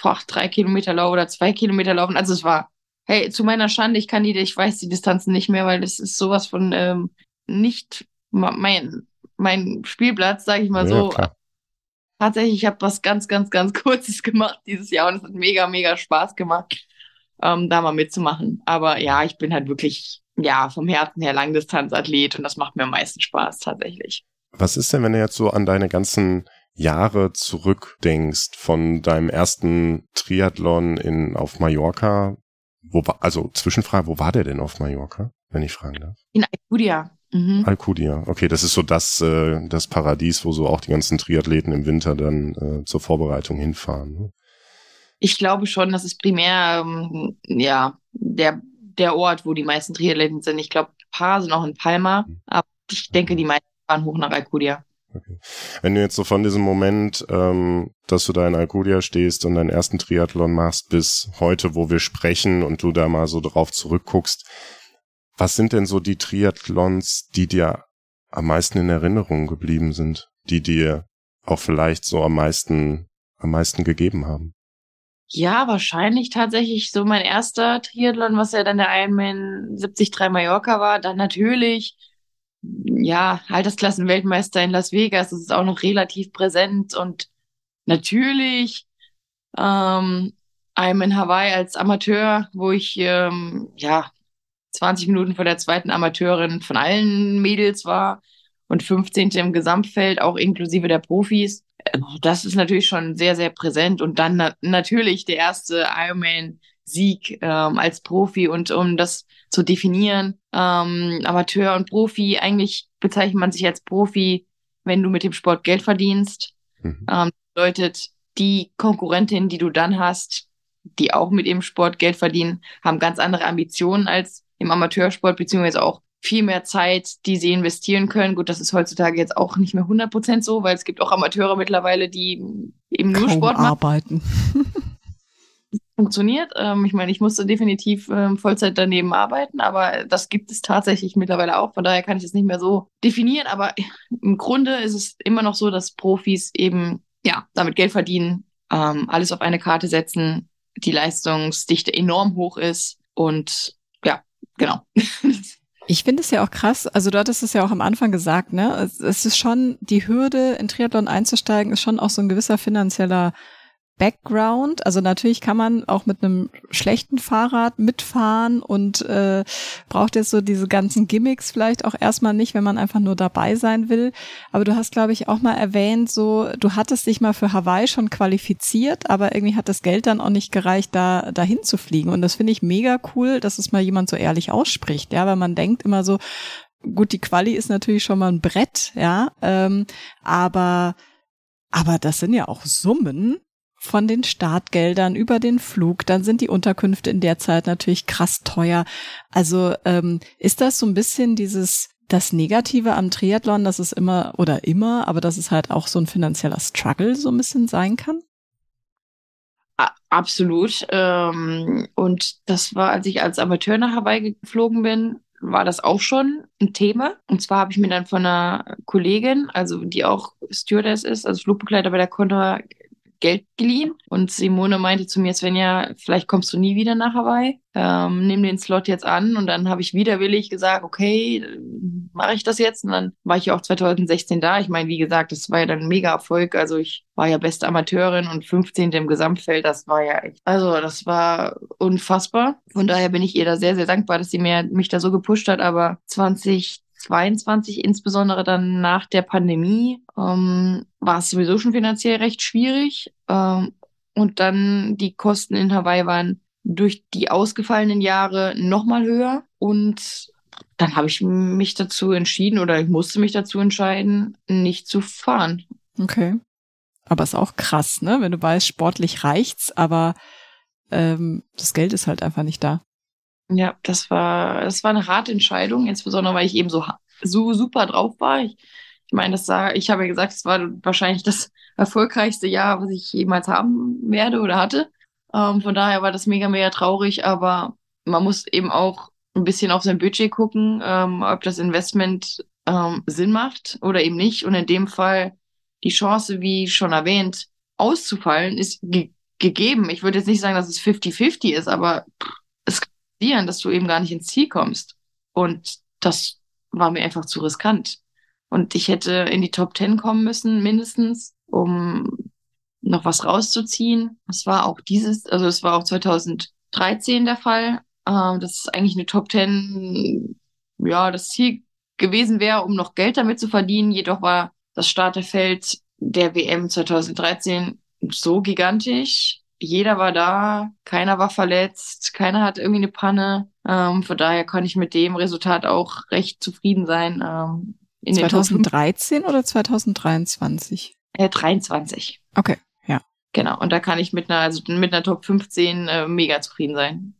boah, drei Kilometer Laufen oder zwei Kilometer Laufen. Also es war Hey, zu meiner Schande, ich kann die, ich weiß die Distanzen nicht mehr, weil das ist sowas von ähm, nicht mein, mein Spielplatz, sage ich mal ja, so. Klar. Tatsächlich, ich habe was ganz, ganz, ganz <laughs> Kurzes gemacht dieses Jahr und es hat mega, mega Spaß gemacht, ähm, da mal mitzumachen. Aber ja, ich bin halt wirklich, ja, vom Herzen her Langdistanzathlet und das macht mir am meisten Spaß tatsächlich. Was ist denn, wenn du jetzt so an deine ganzen Jahre zurückdenkst von deinem ersten Triathlon in, auf Mallorca wo war, also Zwischenfrage, wo war der denn auf Mallorca, wenn ich fragen darf? In Alcudia. Mhm. Alcudia, okay, das ist so das, äh, das Paradies, wo so auch die ganzen Triathleten im Winter dann äh, zur Vorbereitung hinfahren. Ne? Ich glaube schon, das ist primär ähm, ja der, der Ort, wo die meisten Triathleten sind. Ich glaube, ein paar sind auch in Palma, mhm. aber ich denke, die meisten fahren hoch nach Alcudia. Okay. Wenn du jetzt so von diesem Moment, ähm, dass du da in Alcudia stehst und deinen ersten Triathlon machst, bis heute, wo wir sprechen und du da mal so drauf zurückguckst, was sind denn so die Triathlons, die dir am meisten in Erinnerung geblieben sind, die dir auch vielleicht so am meisten, am meisten gegeben haben? Ja, wahrscheinlich tatsächlich so mein erster Triathlon, was ja dann der Ironman 73 Mallorca war. Dann natürlich ja, Altersklassenweltmeister in Las Vegas, das ist auch noch relativ präsent und natürlich ähm, I'm in Hawaii als Amateur, wo ich ähm, ja 20 Minuten vor der zweiten Amateurin von allen Mädels war und 15. im Gesamtfeld, auch inklusive der Profis. Das ist natürlich schon sehr, sehr präsent. Und dann na natürlich der erste Ironman-Sieg ähm, als Profi und um das zu definieren. Ähm, Amateur und Profi, eigentlich bezeichnet man sich als Profi, wenn du mit dem Sport Geld verdienst. Mhm. Ähm, bedeutet, die Konkurrentin, die du dann hast, die auch mit dem Sport Geld verdienen, haben ganz andere Ambitionen als im Amateursport, beziehungsweise auch viel mehr Zeit, die sie investieren können. Gut, das ist heutzutage jetzt auch nicht mehr 100% so, weil es gibt auch Amateure mittlerweile, die eben nur Kaum Sport machen. arbeiten. <laughs> funktioniert. Ähm, ich meine, ich musste definitiv ähm, Vollzeit daneben arbeiten, aber das gibt es tatsächlich mittlerweile auch. Von daher kann ich es nicht mehr so definieren. Aber <laughs> im Grunde ist es immer noch so, dass Profis eben ja damit Geld verdienen, ähm, alles auf eine Karte setzen, die Leistungsdichte enorm hoch ist und ja, genau. <laughs> Ich finde es ja auch krass, also du hattest es ja auch am Anfang gesagt, ne? Es ist schon, die Hürde in Triathlon einzusteigen, ist schon auch so ein gewisser finanzieller Background. Also natürlich kann man auch mit einem schlechten Fahrrad mitfahren und äh, braucht jetzt so diese ganzen Gimmicks vielleicht auch erstmal nicht, wenn man einfach nur dabei sein will. Aber du hast, glaube ich, auch mal erwähnt, so du hattest dich mal für Hawaii schon qualifiziert, aber irgendwie hat das Geld dann auch nicht gereicht, da dahin zu fliegen. Und das finde ich mega cool, dass es mal jemand so ehrlich ausspricht, ja, weil man denkt immer so, gut, die Quali ist natürlich schon mal ein Brett, ja, ähm, aber aber das sind ja auch Summen, von den Startgeldern über den Flug, dann sind die Unterkünfte in der Zeit natürlich krass teuer. Also ähm, ist das so ein bisschen dieses das Negative am Triathlon, dass es immer oder immer, aber dass es halt auch so ein finanzieller Struggle so ein bisschen sein kann? Absolut. Ähm, und das war, als ich als Amateur nach Hawaii geflogen bin, war das auch schon ein Thema. Und zwar habe ich mir dann von einer Kollegin, also die auch Stewardess ist, also Flugbegleiter bei der Condor, Geld geliehen. Und Simone meinte zu mir, Svenja, vielleicht kommst du nie wieder nach Hawaii. Ähm, nimm den Slot jetzt an. Und dann habe ich widerwillig gesagt, okay, mache ich das jetzt. Und dann war ich ja auch 2016 da. Ich meine, wie gesagt, das war ja dann ein Mega-Erfolg. Also ich war ja beste Amateurin und 15. im Gesamtfeld. Das war ja echt, also das war unfassbar. Von daher bin ich ihr da sehr, sehr dankbar, dass sie mir, mich da so gepusht hat. Aber 20 22, insbesondere dann nach der Pandemie, ähm, war es sowieso schon finanziell recht schwierig. Ähm, und dann die Kosten in Hawaii waren durch die ausgefallenen Jahre nochmal höher. Und dann habe ich mich dazu entschieden oder ich musste mich dazu entscheiden, nicht zu fahren. Okay. Aber ist auch krass, ne? Wenn du weißt, sportlich reicht's, aber ähm, das Geld ist halt einfach nicht da. Ja, das war, das war eine harte Entscheidung, insbesondere weil ich eben so, so super drauf war. Ich, ich meine, das sah, ich habe ja gesagt, es war wahrscheinlich das erfolgreichste Jahr, was ich jemals haben werde oder hatte. Ähm, von daher war das mega, mega traurig, aber man muss eben auch ein bisschen auf sein Budget gucken, ähm, ob das Investment ähm, Sinn macht oder eben nicht. Und in dem Fall die Chance, wie schon erwähnt, auszufallen, ist ge gegeben. Ich würde jetzt nicht sagen, dass es 50-50 ist, aber kann passieren, dass du eben gar nicht ins Ziel kommst. Und das war mir einfach zu riskant. Und ich hätte in die Top 10 kommen müssen, mindestens, um noch was rauszuziehen. Das war auch dieses, also es war auch 2013 der Fall. Ähm, das ist eigentlich eine Top 10, ja, das Ziel gewesen wäre, um noch Geld damit zu verdienen. Jedoch war das Starterfeld der WM 2013 so gigantisch. Jeder war da, keiner war verletzt, keiner hat irgendwie eine Panne. Ähm, von daher kann ich mit dem Resultat auch recht zufrieden sein. Ähm, 2013 oder 2023? Äh, 23. Okay, ja. Genau, und da kann ich mit einer, also mit einer Top 15 äh, mega zufrieden sein.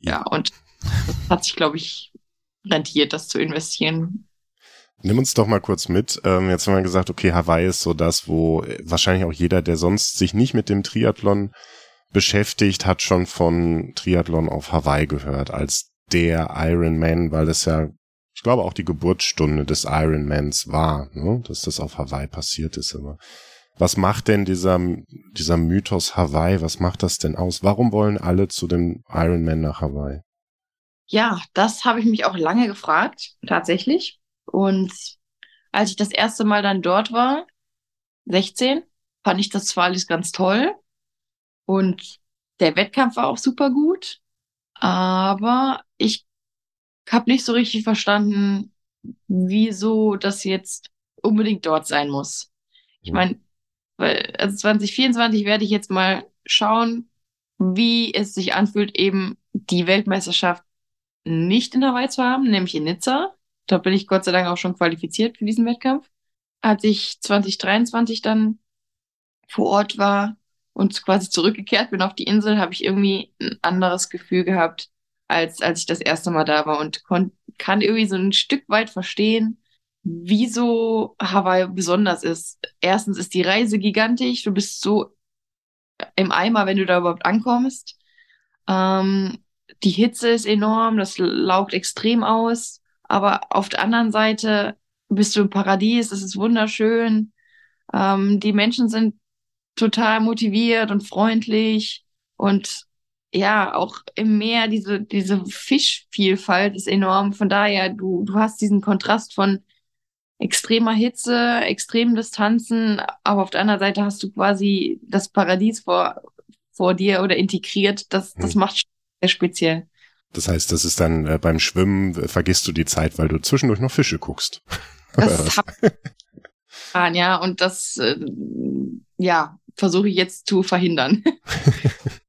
Ja, und das hat sich, glaube ich, rentiert, das zu investieren. Nimm uns doch mal kurz mit. Ähm, jetzt haben wir gesagt, okay, Hawaii ist so das, wo wahrscheinlich auch jeder, der sonst sich nicht mit dem Triathlon beschäftigt, hat schon von Triathlon auf Hawaii gehört als der Ironman, weil es ja, ich glaube, auch die Geburtsstunde des Ironmans war, ne? dass das auf Hawaii passiert ist. Aber was macht denn dieser, dieser Mythos Hawaii, was macht das denn aus? Warum wollen alle zu dem Ironman nach Hawaii? Ja, das habe ich mich auch lange gefragt, tatsächlich. Und als ich das erste Mal dann dort war, 16, fand ich das zwar alles ganz toll und der Wettkampf war auch super gut, aber ich habe nicht so richtig verstanden, wieso das jetzt unbedingt dort sein muss. Ich meine, weil also 2024 werde ich jetzt mal schauen, wie es sich anfühlt, eben die Weltmeisterschaft nicht in Hawaii zu haben, nämlich in Nizza. Da bin ich Gott sei Dank auch schon qualifiziert für diesen Wettkampf. Als ich 2023 dann vor Ort war und quasi zurückgekehrt bin auf die Insel, habe ich irgendwie ein anderes Gefühl gehabt, als als ich das erste Mal da war und kann irgendwie so ein Stück weit verstehen, wieso Hawaii besonders ist. Erstens ist die Reise gigantisch, du bist so im Eimer, wenn du da überhaupt ankommst. Ähm, die Hitze ist enorm, das laugt extrem aus. Aber auf der anderen Seite bist du im Paradies, es ist wunderschön. Ähm, die Menschen sind total motiviert und freundlich und ja, auch im Meer, diese, diese Fischvielfalt ist enorm. Von daher, du, du hast diesen Kontrast von extremer Hitze, extremen Distanzen, aber auf der anderen Seite hast du quasi das Paradies vor, vor dir oder integriert. Das, das hm. macht sehr speziell. Das heißt, das ist dann äh, beim Schwimmen äh, vergisst du die Zeit, weil du zwischendurch noch Fische guckst. <laughs> Das hab ja, und das äh, ja, versuche ich jetzt zu verhindern. <laughs>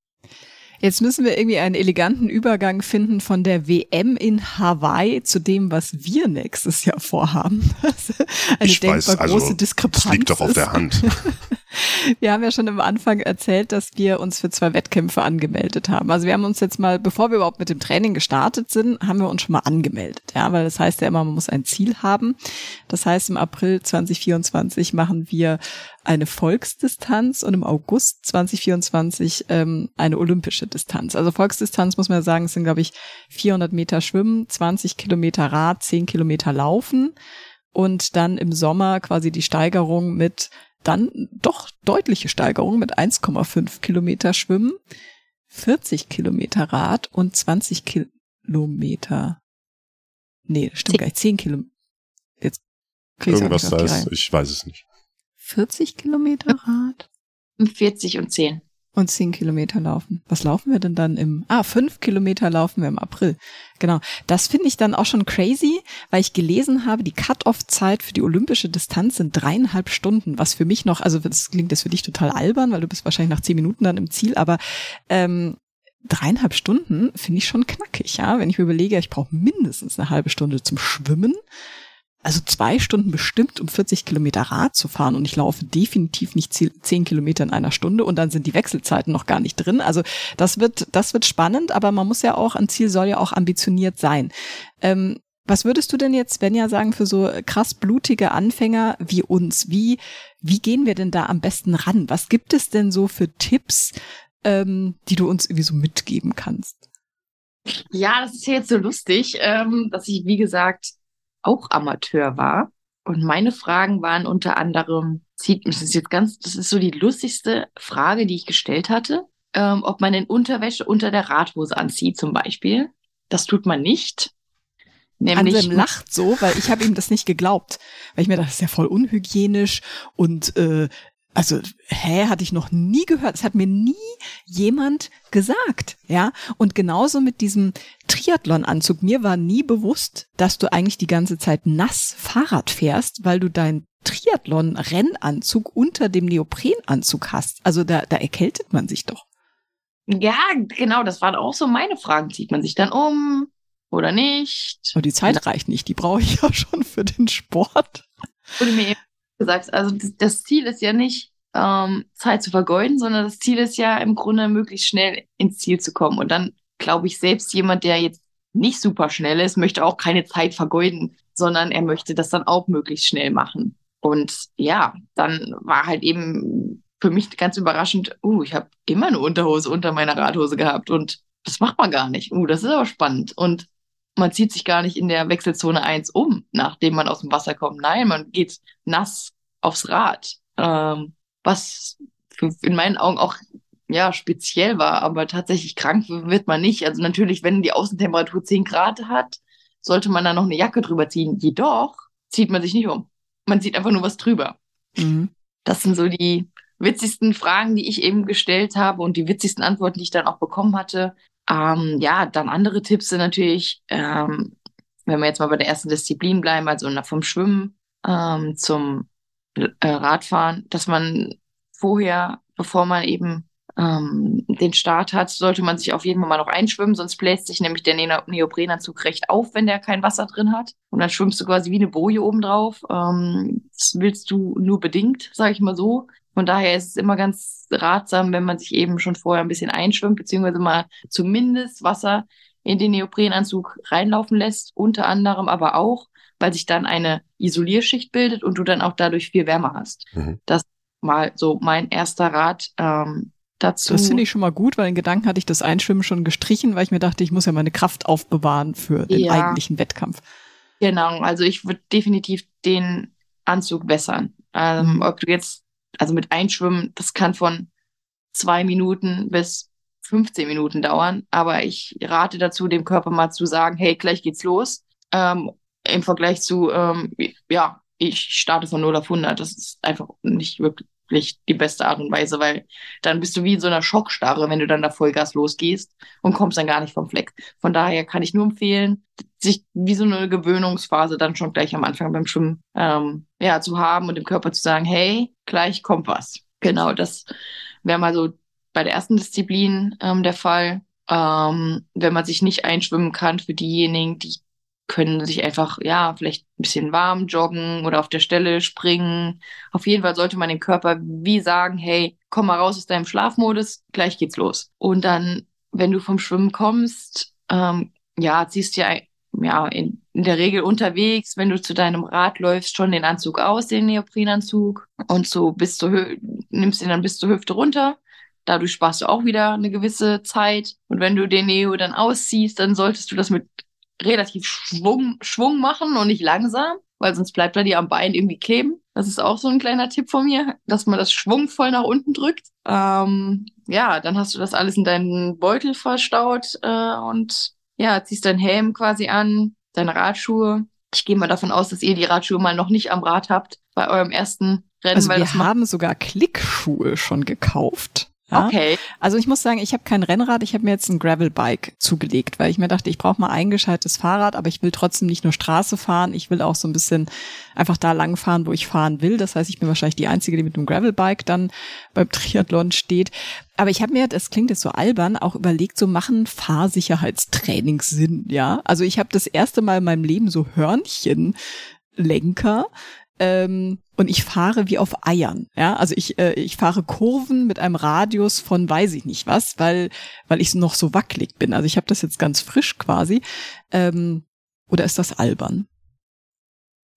Jetzt müssen wir irgendwie einen eleganten Übergang finden von der WM in Hawaii zu dem, was wir nächstes Jahr vorhaben. <laughs> Eine ich denkbar weiß, also, große Diskrepanz. Das liegt doch auf der Hand. <laughs> Wir haben ja schon am Anfang erzählt, dass wir uns für zwei Wettkämpfe angemeldet haben. Also wir haben uns jetzt mal, bevor wir überhaupt mit dem Training gestartet sind, haben wir uns schon mal angemeldet. Ja, weil das heißt ja immer, man muss ein Ziel haben. Das heißt, im April 2024 machen wir eine Volksdistanz und im August 2024 ähm, eine olympische Distanz. Also Volksdistanz muss man sagen, sind glaube ich 400 Meter Schwimmen, 20 Kilometer Rad, 10 Kilometer Laufen und dann im Sommer quasi die Steigerung mit dann doch deutliche Steigerung mit 1,5 Kilometer Schwimmen, 40 Kilometer Rad und 20 Kilometer. Nee, stimmt gar nicht. 10 Kilometer. Jetzt Irgendwas da ist, ich weiß es nicht. 40 Kilometer Rad? 40 und 10 und zehn Kilometer laufen. Was laufen wir denn dann im, ah, fünf Kilometer laufen wir im April. Genau. Das finde ich dann auch schon crazy, weil ich gelesen habe, die Cut-off-Zeit für die olympische Distanz sind dreieinhalb Stunden, was für mich noch, also das klingt jetzt für dich total albern, weil du bist wahrscheinlich nach zehn Minuten dann im Ziel, aber ähm, dreieinhalb Stunden finde ich schon knackig, ja. Wenn ich mir überlege, ich brauche mindestens eine halbe Stunde zum Schwimmen also zwei Stunden bestimmt, um 40 Kilometer Rad zu fahren und ich laufe definitiv nicht zehn Kilometer in einer Stunde und dann sind die Wechselzeiten noch gar nicht drin. Also das wird, das wird spannend, aber man muss ja auch, ein Ziel soll ja auch ambitioniert sein. Ähm, was würdest du denn jetzt, wenn ja sagen, für so krass blutige Anfänger wie uns, wie, wie gehen wir denn da am besten ran? Was gibt es denn so für Tipps, ähm, die du uns irgendwie so mitgeben kannst? Ja, das ist jetzt so lustig, ähm, dass ich, wie gesagt, auch Amateur war. Und meine Fragen waren unter anderem, zieht, das ist jetzt ganz, das ist so die lustigste Frage, die ich gestellt hatte, ähm, ob man in Unterwäsche unter der Radhose anzieht zum Beispiel. Das tut man nicht. Nämlich Anselm lacht so, weil ich habe ihm das nicht geglaubt. Weil ich mir dachte, das ist ja voll unhygienisch und äh, also, hä, hatte ich noch nie gehört. Es hat mir nie jemand gesagt, ja. Und genauso mit diesem Triathlon-Anzug. Mir war nie bewusst, dass du eigentlich die ganze Zeit nass Fahrrad fährst, weil du deinen Triathlon-Rennanzug unter dem Neoprenanzug hast. Also da, da erkältet man sich doch. Ja, genau, das waren auch so meine Fragen. Zieht man sich dann um oder nicht? Und die Zeit reicht nicht, die brauche ich ja schon für den Sport. Wurde mir eben gesagt, also das, Ziel ist ja nicht, ähm, Zeit zu vergeuden, sondern das Ziel ist ja im Grunde möglichst schnell ins Ziel zu kommen. Und dann glaube ich, selbst jemand, der jetzt nicht super schnell ist, möchte auch keine Zeit vergeuden, sondern er möchte das dann auch möglichst schnell machen. Und ja, dann war halt eben für mich ganz überraschend, uh, ich habe immer eine Unterhose unter meiner Radhose gehabt und das macht man gar nicht. Uh, das ist aber spannend. Und man zieht sich gar nicht in der Wechselzone 1 um, nachdem man aus dem Wasser kommt. Nein, man geht nass aufs Rad. Ähm, was in meinen Augen auch ja speziell war, aber tatsächlich krank wird man nicht. Also natürlich, wenn die Außentemperatur 10 Grad hat, sollte man da noch eine Jacke drüber ziehen. Jedoch zieht man sich nicht um. Man zieht einfach nur was drüber. Mhm. Das sind so die witzigsten Fragen, die ich eben gestellt habe und die witzigsten Antworten, die ich dann auch bekommen hatte. Ähm, ja, dann andere Tipps sind natürlich, ähm, wenn wir jetzt mal bei der ersten Disziplin bleiben, also vom Schwimmen ähm, zum äh, Radfahren, dass man vorher, bevor man eben ähm, den Start hat, sollte man sich auf jeden Fall mal noch einschwimmen, sonst bläst sich nämlich der ne Neoprenanzug recht auf, wenn der kein Wasser drin hat. Und dann schwimmst du quasi wie eine Boje oben drauf. Ähm, das willst du nur bedingt, sage ich mal so. Von daher ist es immer ganz ratsam, wenn man sich eben schon vorher ein bisschen einschwimmt, beziehungsweise mal zumindest Wasser in den Neoprenanzug reinlaufen lässt, unter anderem aber auch, weil sich dann eine Isolierschicht bildet und du dann auch dadurch viel wärmer hast. Mhm. Das mal so mein erster Rat ähm, dazu. Das finde ich schon mal gut, weil in Gedanken hatte ich das Einschwimmen schon gestrichen, weil ich mir dachte, ich muss ja meine Kraft aufbewahren für den ja. eigentlichen Wettkampf. Genau, also ich würde definitiv den Anzug wässern. Ähm, mhm. Ob du jetzt, also mit Einschwimmen, das kann von zwei Minuten bis 15 Minuten dauern, aber ich rate dazu, dem Körper mal zu sagen, hey, gleich geht's los. Ähm, Im Vergleich zu, ähm, ja, ich starte von 0 auf 100. Das ist einfach nicht wirklich die beste Art und Weise, weil dann bist du wie in so einer Schockstarre, wenn du dann da Vollgas losgehst und kommst dann gar nicht vom Fleck. Von daher kann ich nur empfehlen, sich wie so eine Gewöhnungsphase dann schon gleich am Anfang beim Schwimmen ähm, ja, zu haben und dem Körper zu sagen, hey, gleich kommt was. Genau, das wäre mal so bei der ersten Disziplin ähm, der Fall. Ähm, wenn man sich nicht einschwimmen kann, für diejenigen, die können sich einfach, ja, vielleicht ein bisschen warm joggen oder auf der Stelle springen. Auf jeden Fall sollte man dem Körper wie sagen, hey, komm mal raus aus deinem Schlafmodus, gleich geht's los. Und dann, wenn du vom Schwimmen kommst, ähm, ja, ziehst du ja, ja in, in der Regel unterwegs, wenn du zu deinem Rad läufst, schon den Anzug aus, den Neoprenanzug und so bis zur Hü nimmst ihn dann bis zur Hüfte runter. Dadurch sparst du auch wieder eine gewisse Zeit. Und wenn du den Neo dann ausziehst, dann solltest du das mit relativ Schwung, Schwung machen und nicht langsam, weil sonst bleibt er dir am Bein irgendwie kleben. Das ist auch so ein kleiner Tipp von mir, dass man das schwungvoll nach unten drückt. Ähm, ja, dann hast du das alles in deinen Beutel verstaut äh, und ja, ziehst deinen Helm quasi an, deine Radschuhe. Ich gehe mal davon aus, dass ihr die Radschuhe mal noch nicht am Rad habt bei eurem ersten Rennen. Also wir haben sogar Klickschuhe schon gekauft. Ja? Okay. Also ich muss sagen, ich habe kein Rennrad, ich habe mir jetzt ein Gravelbike zugelegt, weil ich mir dachte, ich brauche mal ein gescheites Fahrrad, aber ich will trotzdem nicht nur Straße fahren, ich will auch so ein bisschen einfach da lang fahren, wo ich fahren will. Das heißt, ich bin wahrscheinlich die Einzige, die mit einem Gravelbike dann beim Triathlon steht. Aber ich habe mir, das klingt jetzt so albern, auch überlegt, so machen Fahrsicherheitstrainings Sinn, ja? Also ich habe das erste Mal in meinem Leben so Hörnchenlenker ähm, und ich fahre wie auf Eiern. Ja, also ich, äh, ich fahre Kurven mit einem Radius von weiß ich nicht was, weil, weil ich noch so wackelig bin. Also ich habe das jetzt ganz frisch quasi. Ähm, oder ist das albern?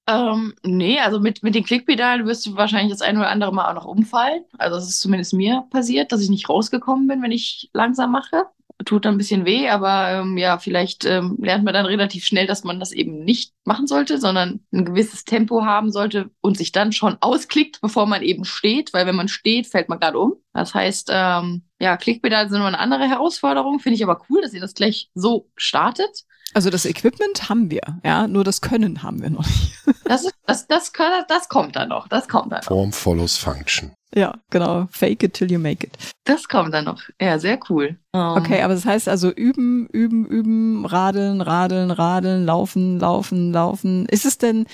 Ähm, nee, also mit, mit den Klickpedalen wirst du wahrscheinlich das ein oder andere Mal auch noch umfallen. Also es ist zumindest mir passiert, dass ich nicht rausgekommen bin, wenn ich langsam mache tut dann ein bisschen weh, aber ähm, ja, vielleicht ähm, lernt man dann relativ schnell, dass man das eben nicht machen sollte, sondern ein gewisses Tempo haben sollte und sich dann schon ausklickt, bevor man eben steht, weil wenn man steht, fällt man gerade um. Das heißt, ähm, ja, Klickpedale sind immer eine andere Herausforderung, finde ich aber cool, dass ihr das gleich so startet. Also das Equipment haben wir, ja, nur das Können haben wir noch nicht. <laughs> das, ist, das, das, das, das kommt dann noch, das kommt dann noch. Form follows function. Ja, genau. Fake it till you make it. Das kommt dann noch. Ja, sehr cool. Um. Okay, aber das heißt also üben, üben, üben, radeln, radeln, radeln, laufen, laufen, laufen. Ist es denn,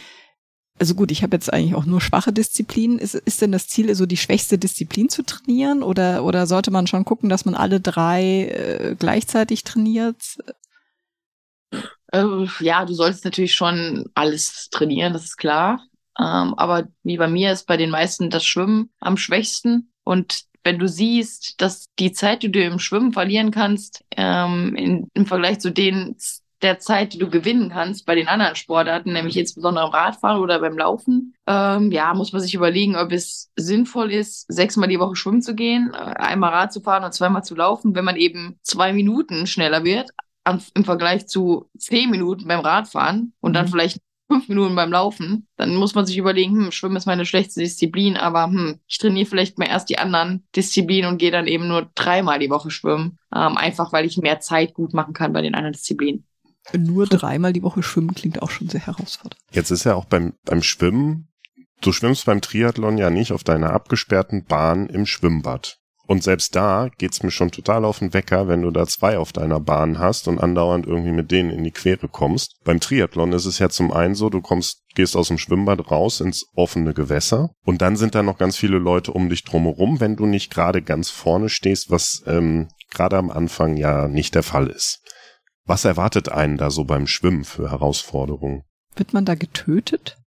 also gut, ich habe jetzt eigentlich auch nur schwache Disziplinen. Ist, ist denn das Ziel, so die schwächste Disziplin zu trainieren? Oder, oder sollte man schon gucken, dass man alle drei äh, gleichzeitig trainiert? Äh, ja, du solltest natürlich schon alles trainieren, das ist klar. Ähm, aber wie bei mir ist bei den meisten das Schwimmen am schwächsten. Und wenn du siehst, dass die Zeit, die du im Schwimmen verlieren kannst, ähm, in, im Vergleich zu den der Zeit, die du gewinnen kannst bei den anderen Sportarten, nämlich insbesondere am Radfahren oder beim Laufen, ähm, ja, muss man sich überlegen, ob es sinnvoll ist, sechsmal die Woche schwimmen zu gehen, äh, einmal Rad zu fahren und zweimal zu laufen, wenn man eben zwei Minuten schneller wird an, im Vergleich zu zehn Minuten beim Radfahren und dann mhm. vielleicht fünf Minuten beim Laufen, dann muss man sich überlegen, hm, Schwimmen ist meine schlechteste Disziplin, aber hm, ich trainiere vielleicht mal erst die anderen Disziplinen und gehe dann eben nur dreimal die Woche schwimmen. Ähm, einfach weil ich mehr Zeit gut machen kann bei den anderen Disziplinen. Nur dreimal die Woche schwimmen klingt auch schon sehr herausfordernd. Jetzt ist ja auch beim, beim Schwimmen, du schwimmst beim Triathlon ja nicht auf deiner abgesperrten Bahn im Schwimmbad. Und selbst da geht's mir schon total auf den Wecker, wenn du da zwei auf deiner Bahn hast und andauernd irgendwie mit denen in die Quere kommst. Beim Triathlon ist es ja zum einen so, du kommst, gehst aus dem Schwimmbad raus ins offene Gewässer und dann sind da noch ganz viele Leute um dich drumherum, wenn du nicht gerade ganz vorne stehst, was ähm, gerade am Anfang ja nicht der Fall ist. Was erwartet einen da so beim Schwimmen für Herausforderungen? Wird man da getötet?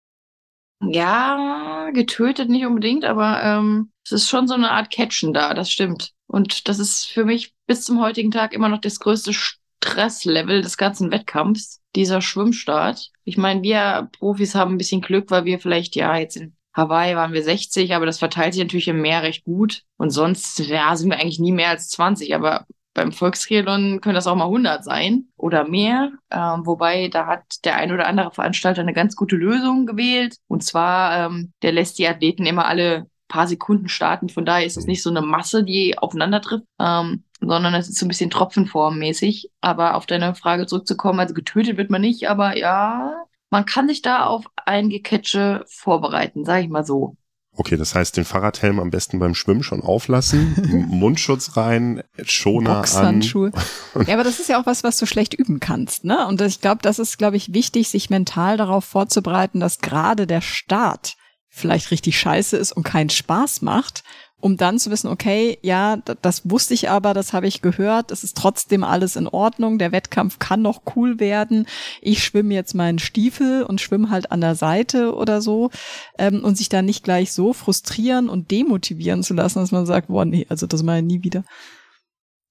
Ja, getötet nicht unbedingt, aber ähm, es ist schon so eine Art Catchen da, das stimmt. Und das ist für mich bis zum heutigen Tag immer noch das größte Stresslevel des ganzen Wettkampfs, dieser Schwimmstart. Ich meine, wir Profis haben ein bisschen Glück, weil wir vielleicht, ja, jetzt in Hawaii waren wir 60, aber das verteilt sich natürlich im Meer recht gut. Und sonst, ja, sind wir eigentlich nie mehr als 20. Aber beim Volkstriathlon können das auch mal 100 sein oder mehr. Ähm, wobei da hat der ein oder andere Veranstalter eine ganz gute Lösung gewählt. Und zwar, ähm, der lässt die Athleten immer alle paar Sekunden starten. Von daher ist es nicht so eine Masse, die aufeinander trifft, ähm, sondern es ist so ein bisschen tropfenformmäßig. Aber auf deine Frage zurückzukommen, also getötet wird man nicht, aber ja, man kann sich da auf ein Gecatche vorbereiten, sage ich mal so. Okay, das heißt, den Fahrradhelm am besten beim Schwimmen schon auflassen, <laughs> Mundschutz rein, Schoner an. <laughs> ja, aber das ist ja auch was, was du schlecht üben kannst, ne? Und ich glaube, das ist, glaube ich, wichtig, sich mental darauf vorzubereiten, dass gerade der Start vielleicht richtig scheiße ist und keinen Spaß macht um dann zu wissen, okay, ja, das wusste ich aber, das habe ich gehört, es ist trotzdem alles in Ordnung, der Wettkampf kann noch cool werden, ich schwimme jetzt meinen Stiefel und schwimme halt an der Seite oder so ähm, und sich dann nicht gleich so frustrieren und demotivieren zu lassen, dass man sagt, boah, nee, also das mache ich nie wieder.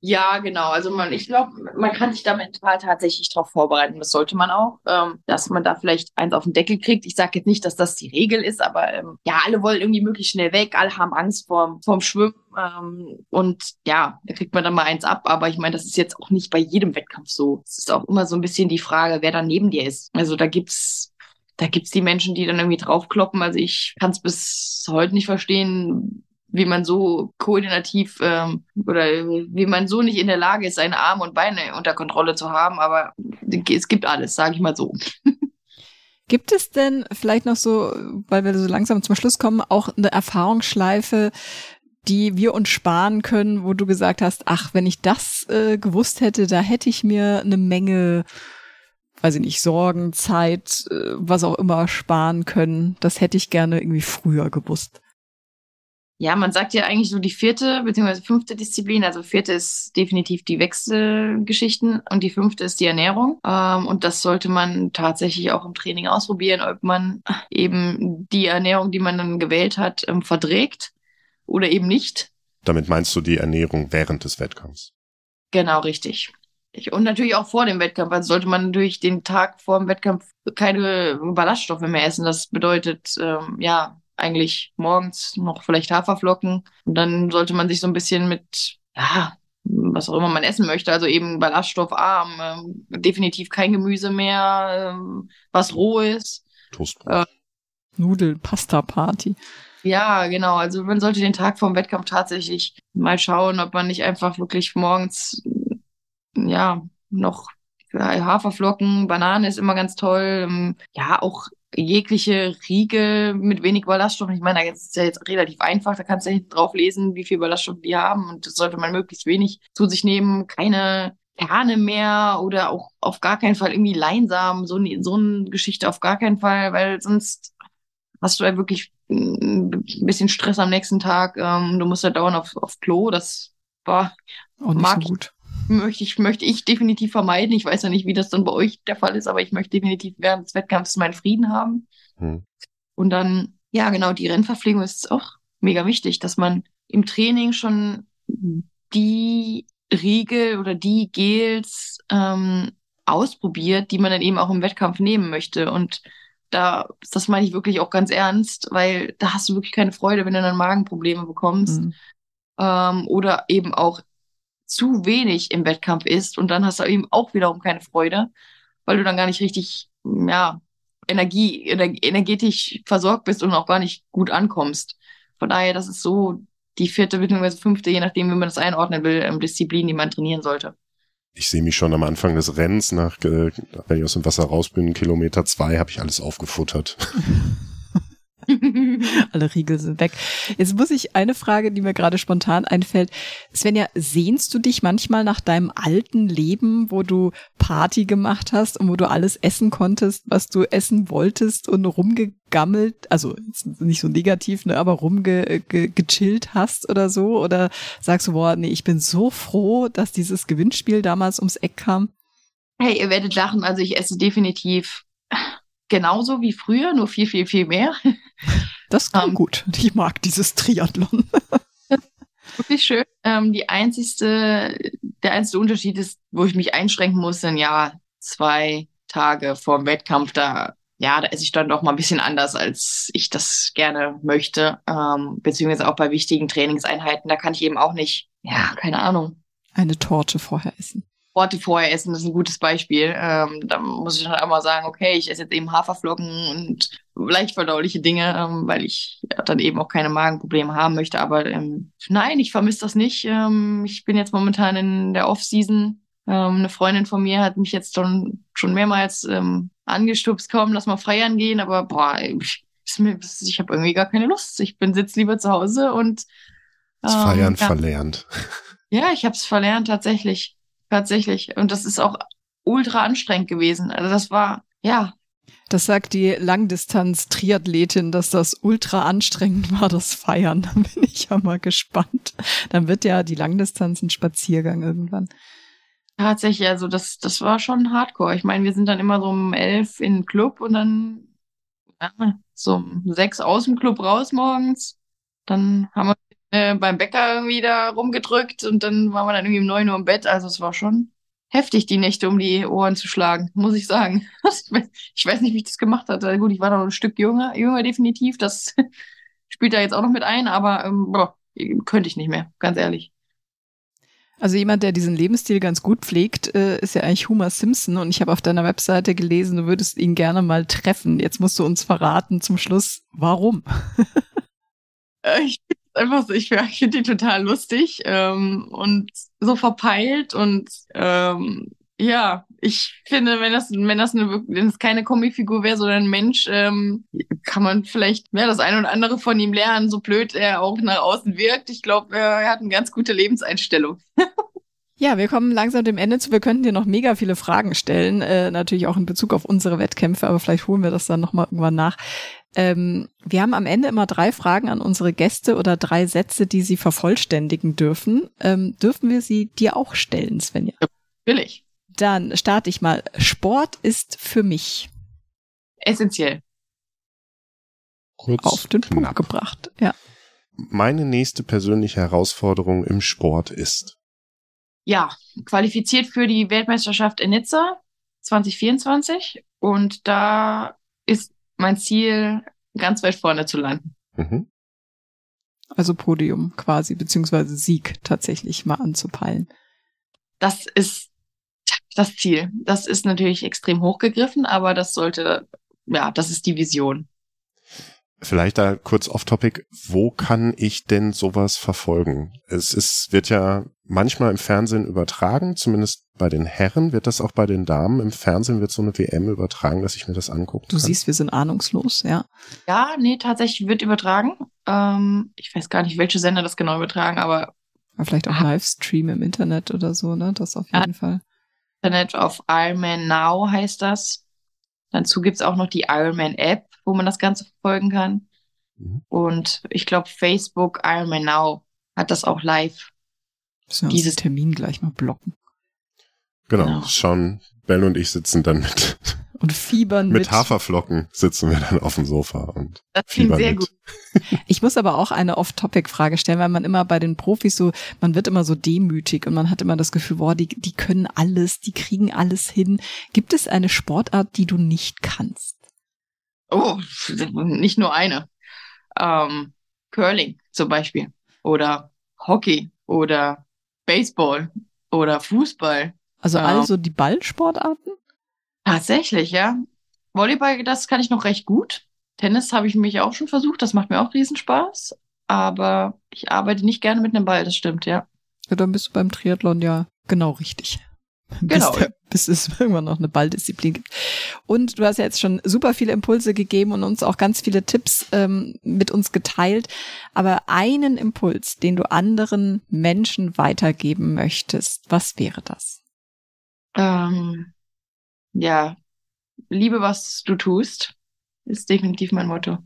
Ja, genau. Also man, ich glaube, man kann sich da mental tatsächlich darauf vorbereiten. Das sollte man auch, ähm, dass man da vielleicht eins auf den Deckel kriegt. Ich sage jetzt nicht, dass das die Regel ist, aber ähm, ja, alle wollen irgendwie möglichst schnell weg, alle haben Angst vorm, vorm Schwimmen. Ähm, und ja, da kriegt man dann mal eins ab. Aber ich meine, das ist jetzt auch nicht bei jedem Wettkampf so. Es ist auch immer so ein bisschen die Frage, wer da neben dir ist. Also da gibt's da gibt's die Menschen, die dann irgendwie draufkloppen. Also ich kann es bis heute nicht verstehen, wie man so koordinativ ähm, oder wie man so nicht in der Lage ist, seine Arme und Beine unter Kontrolle zu haben. Aber es gibt alles, sage ich mal so. <laughs> Gibt es denn vielleicht noch so, weil wir so langsam zum Schluss kommen, auch eine Erfahrungsschleife, die wir uns sparen können, wo du gesagt hast, ach, wenn ich das äh, gewusst hätte, da hätte ich mir eine Menge, weiß ich nicht, Sorgen, Zeit, äh, was auch immer sparen können. Das hätte ich gerne irgendwie früher gewusst. Ja, man sagt ja eigentlich so die vierte bzw. fünfte Disziplin. Also vierte ist definitiv die Wechselgeschichten und die fünfte ist die Ernährung. Ähm, und das sollte man tatsächlich auch im Training ausprobieren, ob man eben die Ernährung, die man dann gewählt hat, ähm, verträgt oder eben nicht. Damit meinst du die Ernährung während des Wettkampfs? Genau, richtig. Und natürlich auch vor dem Wettkampf. Also sollte man natürlich den Tag vor dem Wettkampf keine Ballaststoffe mehr essen. Das bedeutet, ähm, ja, eigentlich morgens noch vielleicht Haferflocken. Und dann sollte man sich so ein bisschen mit, ja, was auch immer man essen möchte, also eben ballaststoffarm, ähm, definitiv kein Gemüse mehr, ähm, was roh ist. Toastbrot. Äh, Nudeln, Pasta Party. Ja, genau. Also man sollte den Tag vorm Wettkampf tatsächlich mal schauen, ob man nicht einfach wirklich morgens ja noch Haferflocken, Banane ist immer ganz toll. Ähm, ja, auch jegliche Riegel mit wenig Ballaststoffen. Ich meine, das ist ja jetzt relativ einfach, da kannst du ja drauf lesen, wie viel Ballaststoffe die haben und das sollte man möglichst wenig zu sich nehmen. Keine Kerne mehr oder auch auf gar keinen Fall irgendwie Leinsamen, so, so eine Geschichte auf gar keinen Fall, weil sonst hast du ja wirklich ein bisschen Stress am nächsten Tag. Ähm, du musst ja dauernd auf, auf Klo, das war mag so gut möchte ich, möchte ich definitiv vermeiden. Ich weiß ja nicht, wie das dann bei euch der Fall ist, aber ich möchte definitiv während des Wettkampfs meinen Frieden haben. Hm. Und dann, ja, genau, die Rennverpflegung ist auch mega wichtig, dass man im Training schon die Riegel oder die Gels ähm, ausprobiert, die man dann eben auch im Wettkampf nehmen möchte. Und da, das meine ich wirklich auch ganz ernst, weil da hast du wirklich keine Freude, wenn du dann Magenprobleme bekommst. Mhm. Ähm, oder eben auch zu wenig im Wettkampf isst und dann hast du eben auch wiederum keine Freude, weil du dann gar nicht richtig, ja, Energie, energetisch versorgt bist und auch gar nicht gut ankommst. Von daher, das ist so die vierte bzw. fünfte, je nachdem, wie man das einordnen will, ähm, Disziplin, die man trainieren sollte. Ich sehe mich schon am Anfang des Rennens, nach, äh, wenn ich aus dem Wasser raus bin, Kilometer zwei, habe ich alles aufgefuttert. <laughs> <laughs> Alle Riegel sind weg. Jetzt muss ich eine Frage, die mir gerade spontan einfällt. Svenja, sehnst du dich manchmal nach deinem alten Leben, wo du Party gemacht hast und wo du alles essen konntest, was du essen wolltest und rumgegammelt, also nicht so negativ, ne, aber rumgechillt hast oder so? Oder sagst du, boah, nee, ich bin so froh, dass dieses Gewinnspiel damals ums Eck kam? Hey, ihr werdet lachen, also ich esse definitiv genauso wie früher, nur viel, viel, viel mehr. <laughs> Das klingt um, ähm, gut. Ich mag dieses Triathlon. <laughs> Wirklich schön. Ähm, die einzigste, der einzige Unterschied ist, wo ich mich einschränken muss, sind ja zwei Tage vor dem Wettkampf. Da, ja, da esse ich dann doch mal ein bisschen anders, als ich das gerne möchte. Ähm, beziehungsweise auch bei wichtigen Trainingseinheiten. Da kann ich eben auch nicht, ja, keine Ahnung. Eine Torte vorher essen. Orte vorher essen, das ist ein gutes Beispiel. Ähm, da muss ich dann einmal sagen, okay, ich esse jetzt eben Haferflocken und leicht verdauliche Dinge, ähm, weil ich dann eben auch keine Magenprobleme haben möchte. Aber ähm, nein, ich vermisse das nicht. Ähm, ich bin jetzt momentan in der Off-Season. Ähm, eine Freundin von mir hat mich jetzt schon, schon mehrmals ähm, angestupst, komm, lass mal feiern gehen. Aber boah, ich, ich habe irgendwie gar keine Lust. Ich bin sitz lieber zu Hause und das Feiern ja. verlernt. <laughs> Ja, ich habe es verlernt tatsächlich. Tatsächlich. Und das ist auch ultra anstrengend gewesen. Also das war, ja, Das sagt die Langdistanz-Triathletin, dass das ultra anstrengend war, das Feiern. <laughs> Da bin ich ja mal gespannt. Dann wird ja die Langdistanz ein Spaziergang irgendwann. Tatsächlich, also das, das war schon hardcore. Ich meine, wir sind dann immer so um elf in den Club und dann ja, so um sechs aus dem Club raus morgens. Dann haben wir äh, beim Bäcker irgendwie da rumgedrückt und dann waren wir dann irgendwie um neun Uhr im Bett. Also es war schon heftig, die Nächte um die Ohren zu schlagen, <laughs> muss ich sagen. ich weiß nicht, wie ich das gemacht hatte. Gut, ich war noch ein Stück jünger, jünger definitiv. Das <laughs> spielt da jetzt auch noch mit ein, aber ähm, boah, könnte ich nicht mehr, ganz ehrlich. Also jemand, der diesen Lebensstil ganz gut pflegt, äh, ist ja eigentlich Homer Simpson und ich habe auf deiner Webseite gelesen, du würdest ihn gerne mal treffen. Jetzt musst du uns verraten zum Schluss, warum? Äh, ich einfach so, ich, finde die total lustig ähm, und so verpeilt und ähm, ja, ich finde, wenn das, wenn das eine, wenn es keine Comicfigur wäre, sondern ein Mensch, ähm, kann man vielleicht mehr das eine oder andere von ihm lernen, so blöd er auch nach außen wirkt. Ich glaube, er hat eine ganz gute Lebenseinstellung. <laughs> Ja, wir kommen langsam dem Ende zu. Wir könnten dir noch mega viele Fragen stellen, äh, natürlich auch in Bezug auf unsere Wettkämpfe, aber vielleicht holen wir das dann nochmal irgendwann nach. Ähm, wir haben am Ende immer drei Fragen an unsere Gäste oder drei Sätze, die sie vervollständigen dürfen. Ähm, dürfen wir sie dir auch stellen, Svenja? Will ich. Dann starte ich mal. Sport ist für mich essentiell. Kurz auf den knapp. Punkt gebracht. Ja. Meine nächste persönliche Herausforderung im Sport ist. Ja, qualifiziert für die Weltmeisterschaft in Nizza 2024 und da mein Ziel, ganz weit vorne zu landen. Mhm. Also Podium quasi, beziehungsweise Sieg tatsächlich mal anzupeilen. Das ist das Ziel. Das ist natürlich extrem hochgegriffen, aber das sollte, ja, das ist die Vision. Vielleicht da kurz off topic. Wo kann ich denn sowas verfolgen? Es ist, wird ja manchmal im Fernsehen übertragen, zumindest bei den Herren. Wird das auch bei den Damen im Fernsehen wird so eine WM übertragen, dass ich mir das angucken Du siehst, wir sind ahnungslos, ja. Ja, nee, tatsächlich wird übertragen. Ähm, ich weiß gar nicht, welche Sender das genau übertragen, aber. aber vielleicht auch Livestream im Internet oder so, ne? Das auf jeden ja, Fall. Internet auf Ironman Now heißt das. Dazu gibt's auch noch die Ironman App wo man das Ganze verfolgen kann. Mhm. Und ich glaube, Facebook Ironman Now hat das auch live. Müssen wir dieses Termin gleich mal blocken. Genau, genau. schauen, Bell und ich sitzen dann mit und fiebern mit. Mit Haferflocken sitzen wir dann auf dem Sofa und das fiebern sehr mit. gut. <laughs> Ich muss aber auch eine Off-Topic-Frage stellen, weil man immer bei den Profis so, man wird immer so demütig und man hat immer das Gefühl, boah, die, die können alles, die kriegen alles hin. Gibt es eine Sportart, die du nicht kannst? Oh, nicht nur eine. Ähm, Curling zum Beispiel oder Hockey oder Baseball oder Fußball. Also ähm, also die Ballsportarten? Tatsächlich, ja. Volleyball, das kann ich noch recht gut. Tennis habe ich mich auch schon versucht, das macht mir auch Riesenspaß. Aber ich arbeite nicht gerne mit einem Ball, das stimmt, ja. Ja, dann bist du beim Triathlon ja genau richtig. <laughs> Genau. Bis, der, bis es <laughs> irgendwann noch eine Balldisziplin gibt. Und du hast ja jetzt schon super viele Impulse gegeben und uns auch ganz viele Tipps ähm, mit uns geteilt. Aber einen Impuls, den du anderen Menschen weitergeben möchtest, was wäre das? Ähm, ja, liebe, was du tust, ist definitiv mein Motto.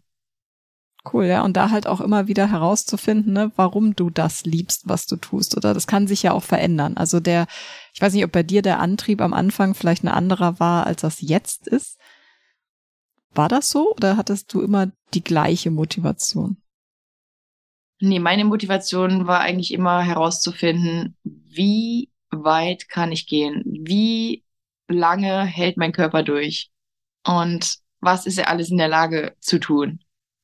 Cool, ja. Und da halt auch immer wieder herauszufinden, ne, warum du das liebst, was du tust. Oder das kann sich ja auch verändern. Also der, ich weiß nicht, ob bei dir der Antrieb am Anfang vielleicht ein anderer war, als das jetzt ist. War das so oder hattest du immer die gleiche Motivation? Nee, meine Motivation war eigentlich immer herauszufinden, wie weit kann ich gehen? Wie lange hält mein Körper durch? Und was ist er alles in der Lage zu tun?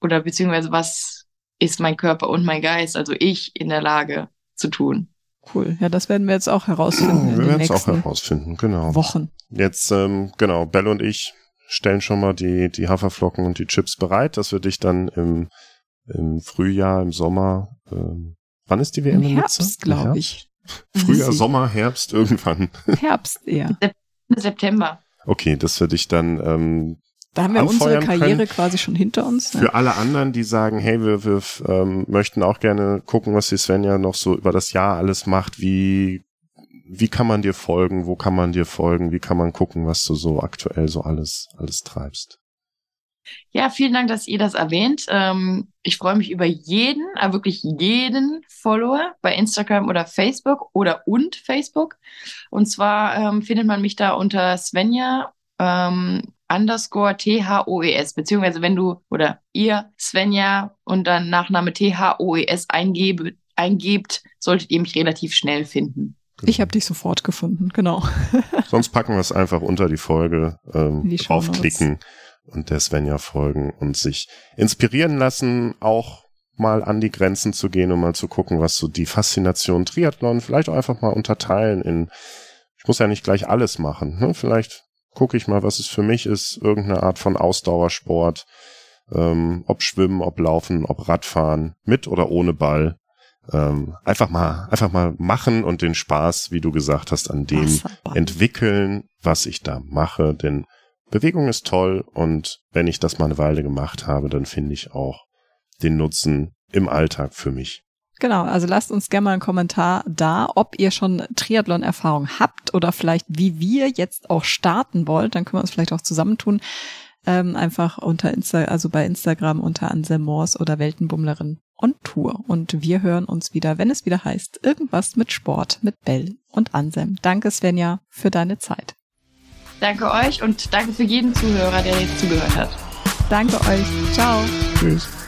Oder beziehungsweise was ist mein Körper und mein Geist, also ich, in der Lage zu tun. Cool. Ja, das werden wir jetzt auch herausfinden. wir werden es auch herausfinden, genau. Wochen. Jetzt, ähm, genau, Bell und ich stellen schon mal die, die Haferflocken und die Chips bereit, dass wir dich dann im, im Frühjahr, im Sommer, ähm, wann ist die WM? Im Herbst, glaube ich. Frühjahr, Sommer, Herbst, irgendwann. Herbst eher. September. Okay, dass wir dich dann ähm, da haben wir unsere Karriere quasi schon hinter uns. Für ja. alle anderen, die sagen, hey, wir, wir ähm, möchten auch gerne gucken, was die Svenja noch so über das Jahr alles macht. Wie wie kann man dir folgen, wo kann man dir folgen, wie kann man gucken, was du so aktuell so alles, alles treibst. Ja, vielen Dank, dass ihr das erwähnt. Ähm, ich freue mich über jeden, äh, wirklich jeden Follower bei Instagram oder Facebook oder und Facebook. Und zwar ähm, findet man mich da unter Svenja ähm, underscore T-H-O-E-S, beziehungsweise wenn du oder ihr Svenja und dann Nachname T-H-O-E-S eingebe, eingebt, solltet ihr mich relativ schnell finden. Genau. Ich habe dich sofort gefunden, genau. <laughs> Sonst packen wir es einfach unter die Folge, ähm, die draufklicken und der Svenja folgen und sich inspirieren lassen, auch mal an die Grenzen zu gehen und mal zu gucken, was so die Faszination Triathlon vielleicht auch einfach mal unterteilen in, ich muss ja nicht gleich alles machen, ne? vielleicht gucke ich mal, was es für mich ist, irgendeine Art von Ausdauersport, ähm, ob Schwimmen, ob Laufen, ob Radfahren, mit oder ohne Ball. Ähm, einfach mal, einfach mal machen und den Spaß, wie du gesagt hast, an dem entwickeln, was ich da mache. Denn Bewegung ist toll und wenn ich das mal eine Weile gemacht habe, dann finde ich auch den Nutzen im Alltag für mich. Genau, also lasst uns gerne mal einen Kommentar da, ob ihr schon Triathlon-Erfahrung habt oder vielleicht wie wir jetzt auch starten wollt. Dann können wir uns vielleicht auch zusammentun. Ähm, einfach unter Insta, also bei Instagram unter Anselm Moors oder Weltenbummlerin on Tour. Und wir hören uns wieder, wenn es wieder heißt, irgendwas mit Sport, mit Bell und Anselm. Danke Svenja für deine Zeit. Danke euch und danke für jeden Zuhörer, der jetzt zugehört hat. Danke euch. Ciao. Tschüss.